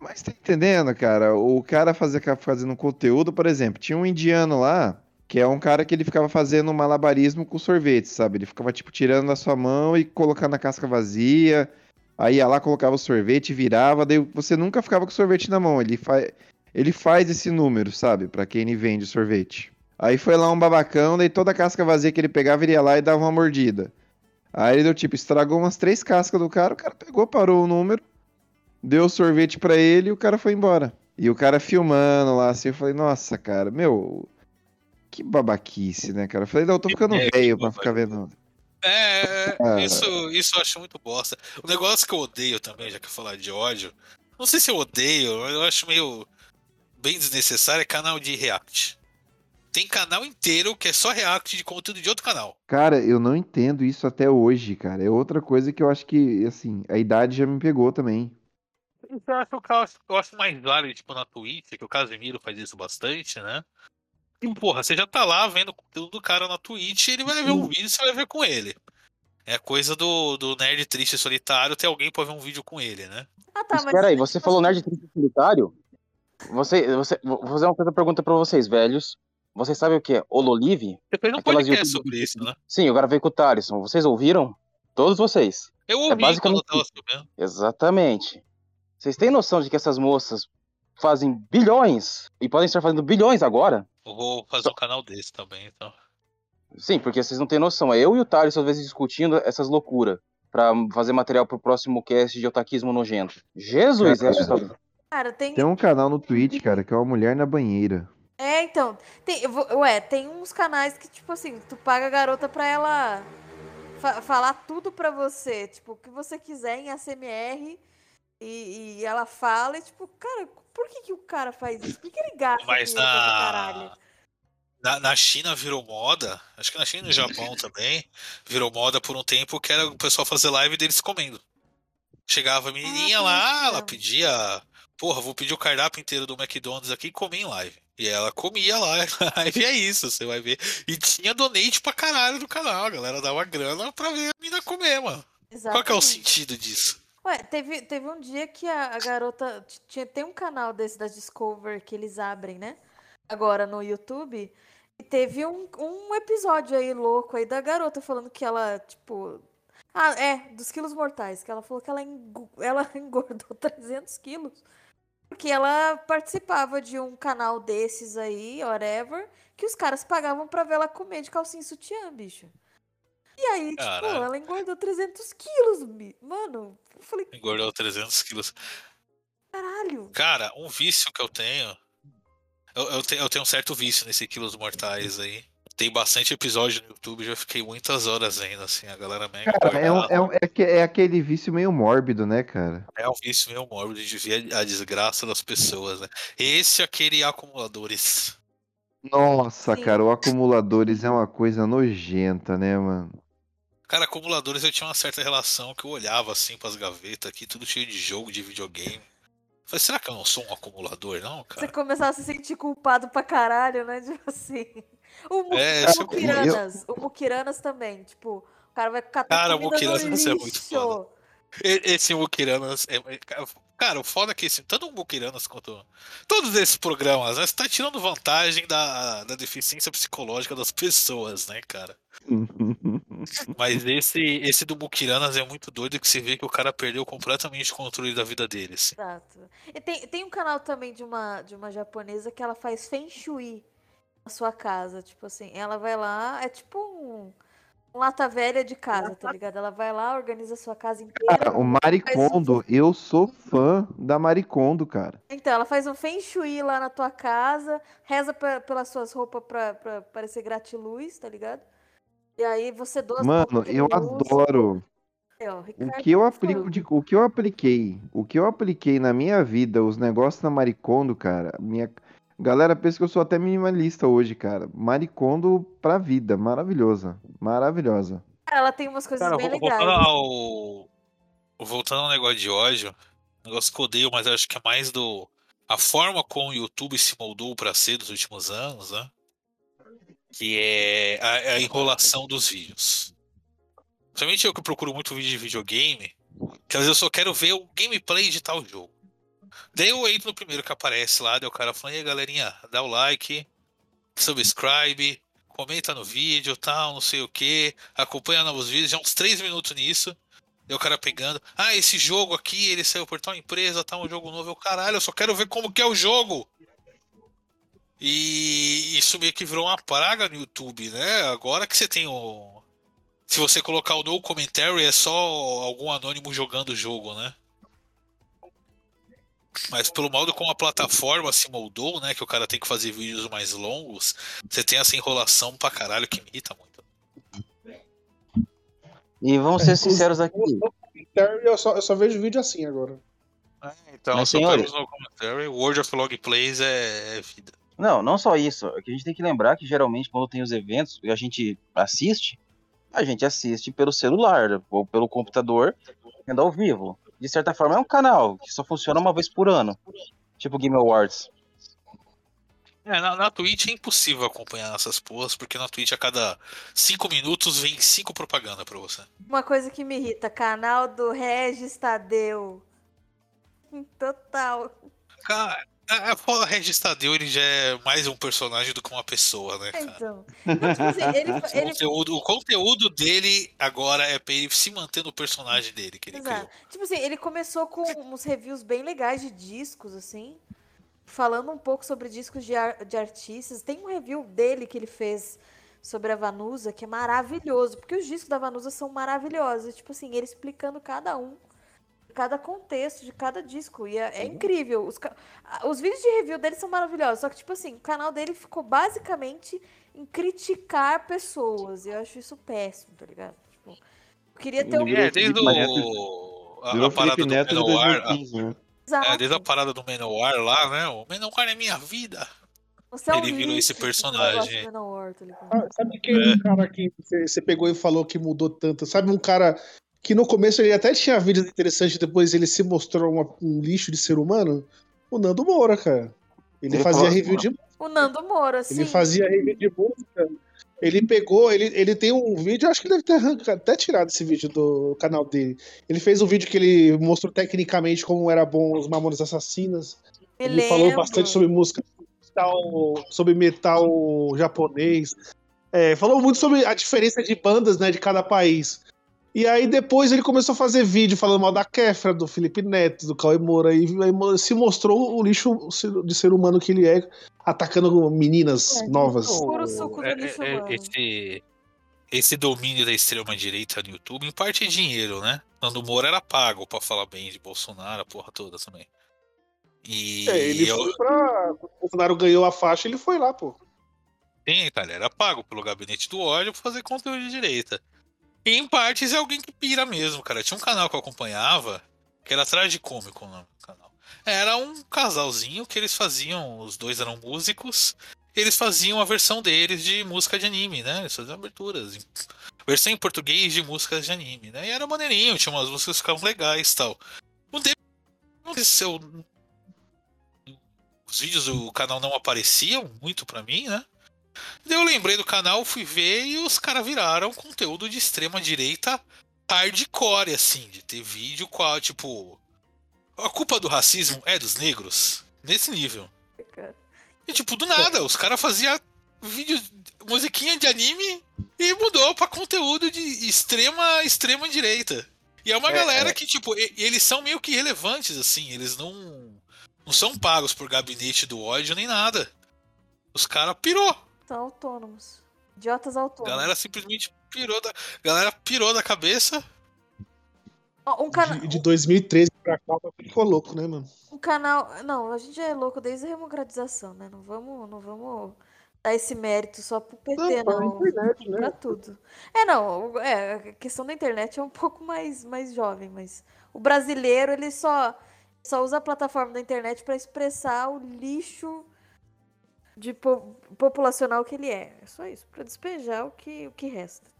Mas tá entendendo, cara? O cara fazer, fazendo um conteúdo, por exemplo, tinha um indiano lá, que é um cara que ele ficava fazendo malabarismo com sorvete, sabe? Ele ficava, tipo, tirando da sua mão e colocando na casca vazia. Aí ia lá, colocava o sorvete, virava, daí você nunca ficava com o sorvete na mão. Ele, fa... ele faz esse número, sabe? Pra quem vende sorvete. Aí foi lá um babacão, daí toda a casca vazia que ele pegava, ele ia lá e dava uma mordida. Aí ele deu tipo, estragou umas três cascas do cara, o cara pegou, parou o número, deu o sorvete pra ele e o cara foi embora. E o cara filmando lá, assim, eu falei, nossa, cara, meu, que babaquice, né, cara? Eu falei, não, eu tô ficando É, velho pra ficar vendo. É, Ah. isso, isso eu acho muito bosta. O negócio que eu odeio também, já que eu falar de ódio, não sei se eu odeio, mas eu acho meio bem desnecessário, é canal de react. Tem canal inteiro que é só react de conteúdo de outro canal. Cara, eu não entendo isso até hoje, cara. É outra coisa que eu acho que, assim, a idade já me pegou também. Isso eu acho, que eu acho, eu acho mais válido, tipo, na Twitch, que o Casemiro faz isso bastante, né? E, porra, você já tá lá vendo o conteúdo do cara na Twitch, ele vai ver um vídeo e você vai ver com ele. É coisa do, do nerd triste e solitário ter alguém pra ver um vídeo com ele, né? Ah, tá, mas. Espera aí, você falou nerd triste solitário? Você, você, vou fazer uma outra pergunta pra vocês, velhos. Vocês sabem o que é? Você fez um Aquelas podcast YouTube- sobre isso, né? Sim, eu gravei com o Thaleson. Vocês ouviram? Todos vocês. Eu ouvi quando basicamente eu tava subindo. Exatamente. Vocês têm noção de que essas moças fazem bilhões e podem estar fazendo bilhões agora? Eu vou fazer um canal desse também, então. Sim, porque vocês não têm noção. É eu e o Thales, às vezes, discutindo essas loucuras pra fazer material pro próximo cast de otaquismo nojento. Jesus, é assustador. Cara, tem. Tem um canal no Twitch, cara, que é uma mulher na banheira. É, então. Tem, eu vou- ué, tem uns canais que, tipo assim, tu paga a garota pra ela fa- falar tudo pra você. Tipo, o que você quiser em ASMR. E, e ela fala e, tipo, cara, por que, que o cara faz isso? Por que ele gasta Mas na... na. Na China virou moda, acho que na China e no Japão também, virou moda por um tempo que era o pessoal fazer live deles comendo. Chegava a menininha Ah, lá, ela nossa. pedia, porra, vou pedir o cardápio inteiro do McDonald's aqui e comer em live. E ela comia lá, <laughs> live é isso, você vai ver. E tinha donate pra caralho do canal, a galera dava grana pra ver a menina comer, mano. Qual que é o Exatamente. sentido disso? Ué, teve, teve um dia que a, a garota. Tinha, tem um canal desse da Discover que eles abrem, né? Agora no YouTube. E teve um, um episódio aí louco aí da garota falando que ela, tipo. Ah, é, dos quilos mortais. Que ela falou que ela, ela <laughs> engordou 300 quilos. Porque ela participava de um canal desses aí, whatever, que os caras pagavam pra ver ela comer de calcinha sutiã, bicho. E aí, tipo, Caralho. ela engordou 300 quilos, mano. Eu falei, Engordou 300 quilos. caralho. Cara, um vício que eu tenho. Eu, eu, te- eu tenho um certo vício nesse quilos mortais aí. Tem bastante episódio no YouTube, já fiquei muitas horas vendo, assim, a galera mega. Cara, é, um- é, um- é que- é aquele vício meio mórbido, né, cara? É um vício meio mórbido de ver a desgraça das pessoas, né? Esse é aquele acumuladores. Nossa, Sim. cara, o acumuladores é uma coisa nojenta, né, mano? Cara, acumuladores eu tinha uma certa relação que eu olhava assim pras gavetas aqui, tudo cheio de jogo, de videogame. Falei, será que eu não sou um acumulador, não, Você cara? começava a se sentir culpado pra caralho, né? <laughs> Tipo assim. O, mu É, o esse é o Mukiranas. O Mukiranas também. Tipo, o cara vai catar Cara, o Mukiranas é muito foda. Esse Mukiranas é. Cara, o foda é que esse, tanto o Mukiranas quanto todos esses programas, né? Você tá tirando vantagem da, da deficiência psicológica das pessoas, né, cara? <laughs> Mas esse, esse do Mukiranas é muito doido que você vê que o cara perdeu completamente o controle da vida dele, assim. Exato. E tem, tem um canal também de uma, de uma japonesa que ela faz Feng Shui na sua casa. Tipo assim, ela vai lá, é tipo um lata velha de casa, tá ligado? Ela vai lá, organiza a sua casa inteira. Cara, o Maricondo, eu sou fã da Maricondo, cara. Então, ela faz um Feng Shui lá na tua casa, reza pe- pelas suas roupas pra, pra parecer gratiluz, tá ligado? E aí você doa Mano, eu adoro. Ó, O que eu aplico de, o que eu apliquei, o que eu apliquei na minha vida, os negócios na Maricondo, cara, minha galera pensa que eu sou até minimalista hoje, cara. Maricondo pra vida, maravilhosa, maravilhosa. Cara, ela tem umas coisas Cara, bem legais. voltando ao. Voltando ao negócio de ódio, negócio que eu odeio, mas acho que é mais do. A forma como o YouTube se moldou pra ser dos últimos anos, né? Que é a, a enrolação dos vídeos. Principalmente eu que procuro muito vídeo de videogame, que às vezes eu só quero ver o gameplay de tal jogo. Daí eu entro no primeiro que aparece lá, daí o cara fala, e aí galerinha, dá o like, subscribe, comenta no vídeo, tal, não sei o que, acompanha novos vídeos, já uns 3 minutos nisso. Daí o cara pegando, ah, esse jogo aqui, ele saiu por tal empresa, tá um jogo novo, eu caralho, eu só quero ver como que é o jogo. E isso meio que virou uma praga no YouTube, né? Agora que você tem o. Se você colocar o no commentary, é só algum anônimo jogando o jogo, né? Mas pelo modo como a plataforma se moldou, né? Que o cara tem que fazer vídeos mais longos, você tem essa enrolação pra caralho que me irrita muito. E vamos ser sinceros aqui. Eu só, eu só vejo vídeo assim agora. então, Mas, só senhores- no commentary, World of Log Plays é, é vida. Não, não só isso. É que a gente tem que lembrar que geralmente quando tem os eventos e a gente assiste, a gente assiste pelo celular ou pelo computador, vendo ao vivo. De certa forma, é um canal que só funciona uma vez por ano. Tipo Game Awards. É, na, na Twitch é impossível acompanhar essas porras, porque na Twitch a cada 5 minutos vem 5 propaganda pra você. Uma coisa que me irrita, canal do Regis Tadeu. Total. Cara, a, a porra Regis Tadeu, ele já é mais um personagem do que uma pessoa, né, cara? Então. Tipo assim, ele, <laughs> O ele, conteúdo, o conteúdo dele agora é pra ele se manter no personagem dele que ele Exato. criou. Tipo assim, ele começou com uns reviews bem legais de discos, assim. Falando um pouco sobre discos de, ar- de artistas. Tem um review dele que ele fez sobre a Vanusa, que é maravilhoso. Porque os discos da Vanusa são maravilhosos. Tipo assim, ele explicando cada um. Cada contexto de cada disco. E é, é incrível. Os, os vídeos de review dele são maravilhosos. Só que, tipo assim, o canal dele ficou basicamente em criticar pessoas. E eu acho isso péssimo, tá ligado? Tipo, eu queria ter um. É, desde o. A, Virou a parada do Neto de Menowar. a- 2015, né? É, desde a parada do Menowar lá, né? O Menowar é minha vida. Você é um Ele virou esse personagem. tá? Ah, Sabe quem é um cara que você pegou e falou que mudou tanto? Sabe um cara que no começo ele até tinha vídeos interessantes, depois ele se mostrou uma- um lixo de ser humano? O Nando Moura, cara. Ele, Ele fazia falou- review de O Nando Moura, sim. Ele fazia review de música. Ele pegou, ele, ele tem um vídeo, acho que deve ter arrancado- até tirado esse vídeo do canal dele. Ele fez um vídeo que ele mostrou tecnicamente como era bom os Mamonas Assassinas. Me Ele falou lembro. bastante sobre música metal, sobre metal japonês. É, falou muito sobre a diferença de bandas, né, de cada país. E aí depois ele começou a fazer vídeo falando mal da Kefra, do Felipe Neto, do Cauê Moura, e aí se mostrou o lixo de ser humano que ele é, atacando meninas É, novas. Puro suco do É, lixo é, humano. esse, esse domínio da extrema-direita no YouTube, em parte é dinheiro, né? Nando Moura era pago pra falar bem de Bolsonaro, a porra toda também. E É, ele eu- foi pra. Quando o Bolsonaro ganhou a faixa, ele foi lá, pô. Sim, cara, era pago pelo gabinete do ódio pra fazer conteúdo de direita. Em partes é alguém que pira mesmo, cara. Tinha um canal que eu acompanhava, que era atrás de cômico o nome do canal. Era um casalzinho que eles faziam, os dois eram músicos, eles faziam a versão deles de música de anime, né? Eles faziam aberturas. Versão em português de músicas de anime, né? E era maneirinho, tinha umas músicas que ficavam legais e tal. Um tempo aconteceu. Os vídeos do canal não apareciam muito pra mim, né? Eu lembrei do canal, fui ver e os caras viraram conteúdo de extrema direita hardcore, assim, de ter vídeo qual, tipo. A culpa do racismo é dos negros? Nesse nível. E tipo, do nada, os caras faziam vídeo, musiquinha de anime e mudou pra conteúdo de extrema, extrema direita. E é uma É, galera é. que, tipo, e- eles são meio que relevantes, assim, eles não. Não são pagos por gabinete do ódio nem nada. Os caras pirou. São autônomos. Idiotas A autônomos. galera simplesmente pirou da. galera pirou da cabeça. Um, cana... De, de 2013 pra cá, ficou louco, né, mano? um canal. Não, a gente já é louco desde a democratização, né? Não vamos, não vamos dar esse mérito só pro PT, Não, não. pra internet, né? Pra tudo. É, não, é, a questão da internet é um <laughs> pouco mais, mais jovem, mas o brasileiro, ele só, só usa a plataforma da internet pra expressar o lixo de po- populacional que ele é. É só isso, pra despejar o que, o que resta.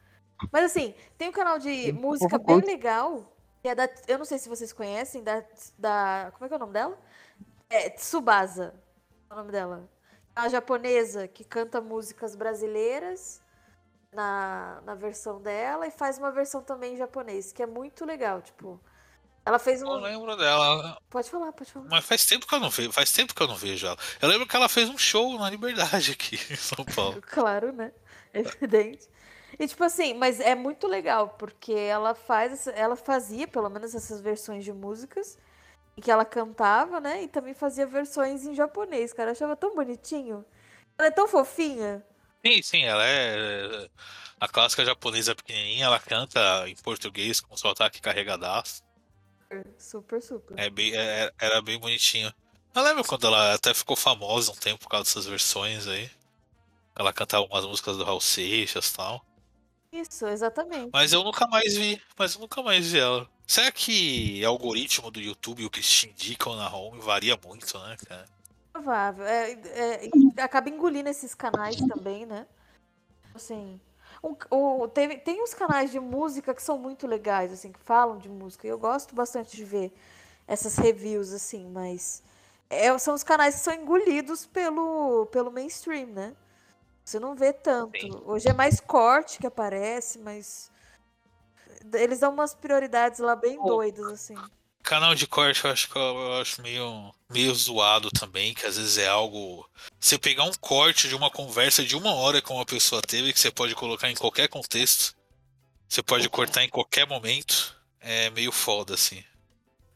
Mas assim, tem um canal de música bem legal, que é da, eu não sei se vocês conhecem, da, da, como é que é o nome dela? É, Tsubasa, é o nome dela. É uma japonesa que canta músicas brasileiras na, na versão dela e faz uma versão também em japonês, que é muito legal, tipo. Ela fez Não um. lembro dela. Pode falar, pode falar. Mas faz tempo que eu não vejo. Faz tempo que eu não vejo ela. Eu lembro que ela fez um show na Liberdade aqui em São Paulo. <laughs> Claro, né? Evidente. E tipo assim, mas é muito legal, porque ela faz, ela fazia pelo menos essas versões de músicas em que ela cantava, né? E também fazia versões em japonês, cara. Eu achava tão bonitinho. Ela é tão fofinha. Sim, sim, ela é a clássica japonesa pequenininha, ela canta em português com sotaque carregadaço. Super, super. É bem, é- era bem bonitinho. Eu lembro quando ela até ficou famosa um tempo por causa dessas versões aí. Ela cantava umas músicas do Raul Seixas e tal. Isso, exatamente. Mas eu nunca mais vi. Mas eu nunca mais vi ela. Será que algoritmo do YouTube o que te indicam na home varia muito, né, cara? provável. É, é, acaba engolindo esses canais também, né? Assim. Um- o, teve, tem uns canais de música que são muito legais, assim, que falam de música. E eu gosto bastante de ver essas reviews, assim, mas. é, são os canais que são engolidos pelo, pelo mainstream, né? Você não vê tanto. Sim. Hoje é mais corte que aparece, mas. Eles dão umas prioridades lá bem doidas, assim. Canal de corte eu acho que eu, acho meio, meio zoado também, que às vezes é algo. Você pegar um corte de uma conversa de uma hora que uma pessoa teve, que você pode colocar em qualquer contexto, você pode cortar em qualquer momento, é meio foda, assim.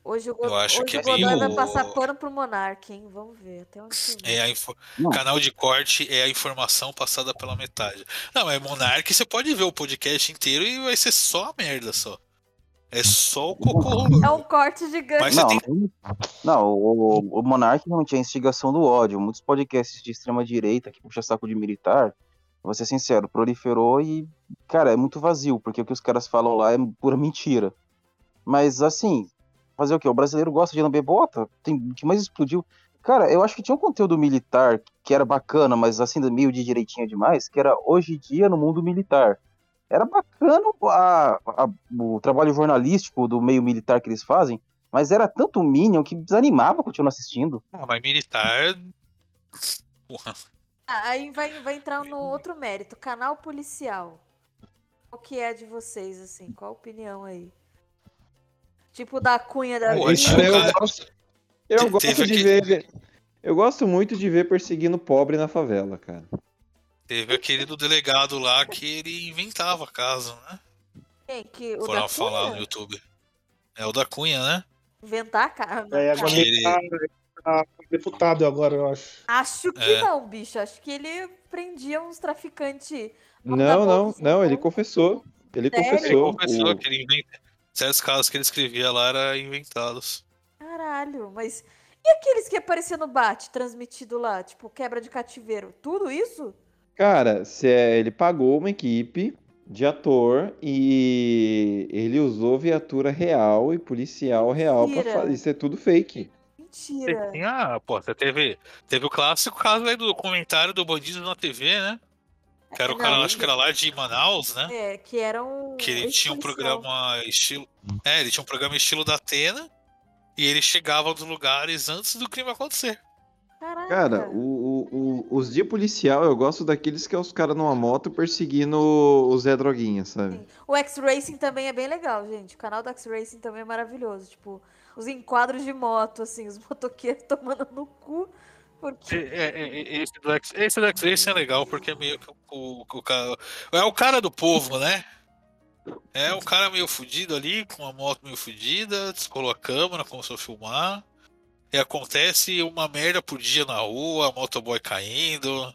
Hoje o, Eu acho hoje que o é meio- vai passar pano pro Monark, hein? Vamos ver até onde. É info-. Canal de corte é a informação passada pela metade. Não, é Monark, você pode ver o podcast inteiro e vai ser só a merda só. É só o cocô. É um corte gigante. Mas Não, tem não o, o Monark não tinha instigação do ódio. Muitos podcasts de extrema-direita que puxa saco de militar, vou ser sincero, proliferou e, cara, é muito vazio, porque o que os caras falam lá é pura mentira. Mas, assim, fazer o quê? O brasileiro gosta de lamber bota? Tem, o que mais explodiu? Cara, eu acho que tinha um conteúdo militar que era bacana, mas, assim, meio de direitinho demais, que era Hoje em Dia no Mundo Militar. Era bacana a- a- o trabalho jornalístico do meio militar que eles fazem, mas era tanto Minion que desanimava continuar assistindo. Ah, mas militar. Porra. Ah, Aí vai, vai entrar no outro mérito, canal policial. Qual que é de vocês, assim? Qual a opinião aí? Tipo da Cunha da Pô, eu cara- gosto, eu gosto de ver. Eu gosto muito de ver perseguindo pobre na favela, cara. Teve aquele do delegado lá que ele inventava caso, né? Quem? Que, o Foram da falar no Cunha? YouTube. É o da Cunha, né? Inventar a cara. É, agora Que ele tá, tá deputado agora, eu acho. Acho que É. não, bicho. Acho que ele prendia uns traficantes. Não, não, não, ele confessou. Ele Sério? Ele confessou. confessou O- que ele inventa. Certos casos que ele escrevia lá eram inventados. Caralho, mas. E aqueles que apareciam no bate, transmitido lá? Tipo, quebra de cativeiro? Tudo isso? Cara, se é- ele pagou uma equipe de ator e ele usou viatura real e policial real pra Mentira. fazer. Isso é tudo fake. Mentira. Tem a, pô, você teve, teve o clássico caso aí do comentário do Bandido na TV, né? Que era o cara, Não, acho que era lá de Manaus, né? É, que era um. Que ele tinha um programa estilo. É, ele tinha um programa estilo da Atena. E ele chegava nos lugares antes do crime acontecer. Caraca. Cara, o- os de policial eu gosto daqueles que é os caras numa moto perseguindo o Zé Droguinha, sabe? Sim. O X-Racing também é bem legal, gente. O canal do X-Racing também é maravilhoso. Tipo, os enquadros de moto, assim, os <laughs> motoqueiros tomando no cu. Porque. É, é, é, Esse do X, esse do X Racing é legal porque é meio que o, o, o cara. É o cara do povo, né? É o cara meio fudido ali, com uma moto meio fudida, descolou a câmera, começou a filmar. E acontece uma merda por dia na rua, motoboy caindo,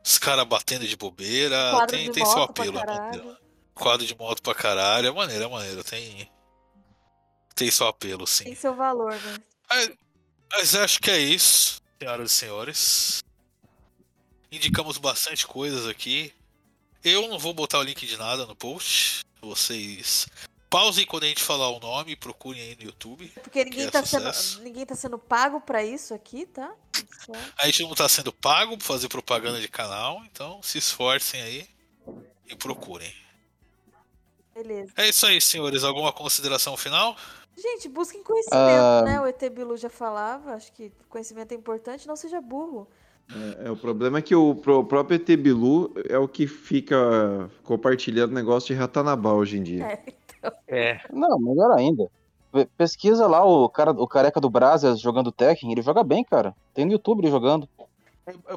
os caras batendo de bobeira. Quadro tem de tem seu apelo, é maneiro. Quadro de moto pra caralho, é maneiro, é maneiro. Tem. Tem seu apelo, sim. Tem seu valor, né? Mas, mas acho que é isso, senhoras e senhores. Indicamos bastante coisas aqui. Eu não vou botar o link de nada no post. Vocês pausem quando a gente falar o nome e procurem aí no YouTube. Porque ninguém é tá, sendo, ninguém tá sendo pago pra isso aqui, tá? Só- A gente não tá sendo pago pra fazer propaganda de canal, então se esforcem aí e procurem. Beleza. É isso aí, senhores. Alguma consideração final? Gente, busquem conhecimento, Ah. né? O ET Bilu já falava. Acho que conhecimento é importante, não seja burro. É, é, o problema é que o pro- próprio ET Bilu é o que fica compartilhando negócio de Ratanabá hoje em dia. É. É. Não, melhor ainda. Pe- Pesquisa lá o cara, o careca do Brasa jogando Tekken, ele joga bem, cara. Tem no YouTube ele jogando.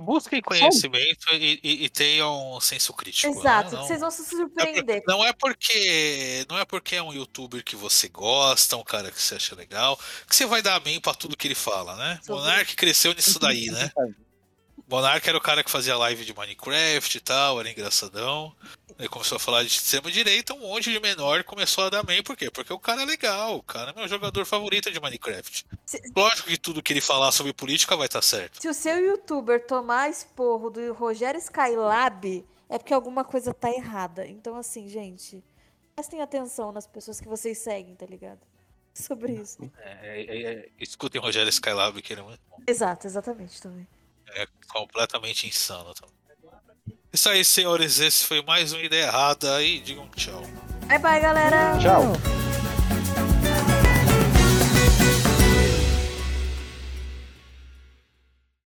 Busquem conhecimento e, e- e tenham um senso crítico. né? Exato, Não- vocês vão se É por- surpreender. Não é porque não é porque é um youtuber que você gosta, um cara que você acha legal, que você vai dar amém pra tudo que ele fala, né? Monark cresceu nisso daí, né? Monark era o cara que fazia live de Minecraft e tal, era engraçadão. Ele começou a falar de extrema-direita, um monte de menor começou a dar amém, por quê? Porque o cara é legal, o cara é meu jogador favorito de Minecraft. Se- Lógico que tudo que ele falar sobre política vai estar certo. Se o seu youtuber tomar esporro do Rogério Skylab, é porque alguma coisa tá errada. Então, assim, gente, prestem atenção nas pessoas que vocês seguem, tá ligado? Sobre isso. É, é, é, escutem Rogério Skylab, que ele é muito bom. Exato, exatamente também. É completamente insano também. Isso aí, senhores. Esse foi mais uma ideia errada e digam tchau. Bye bye, galera! Tchau.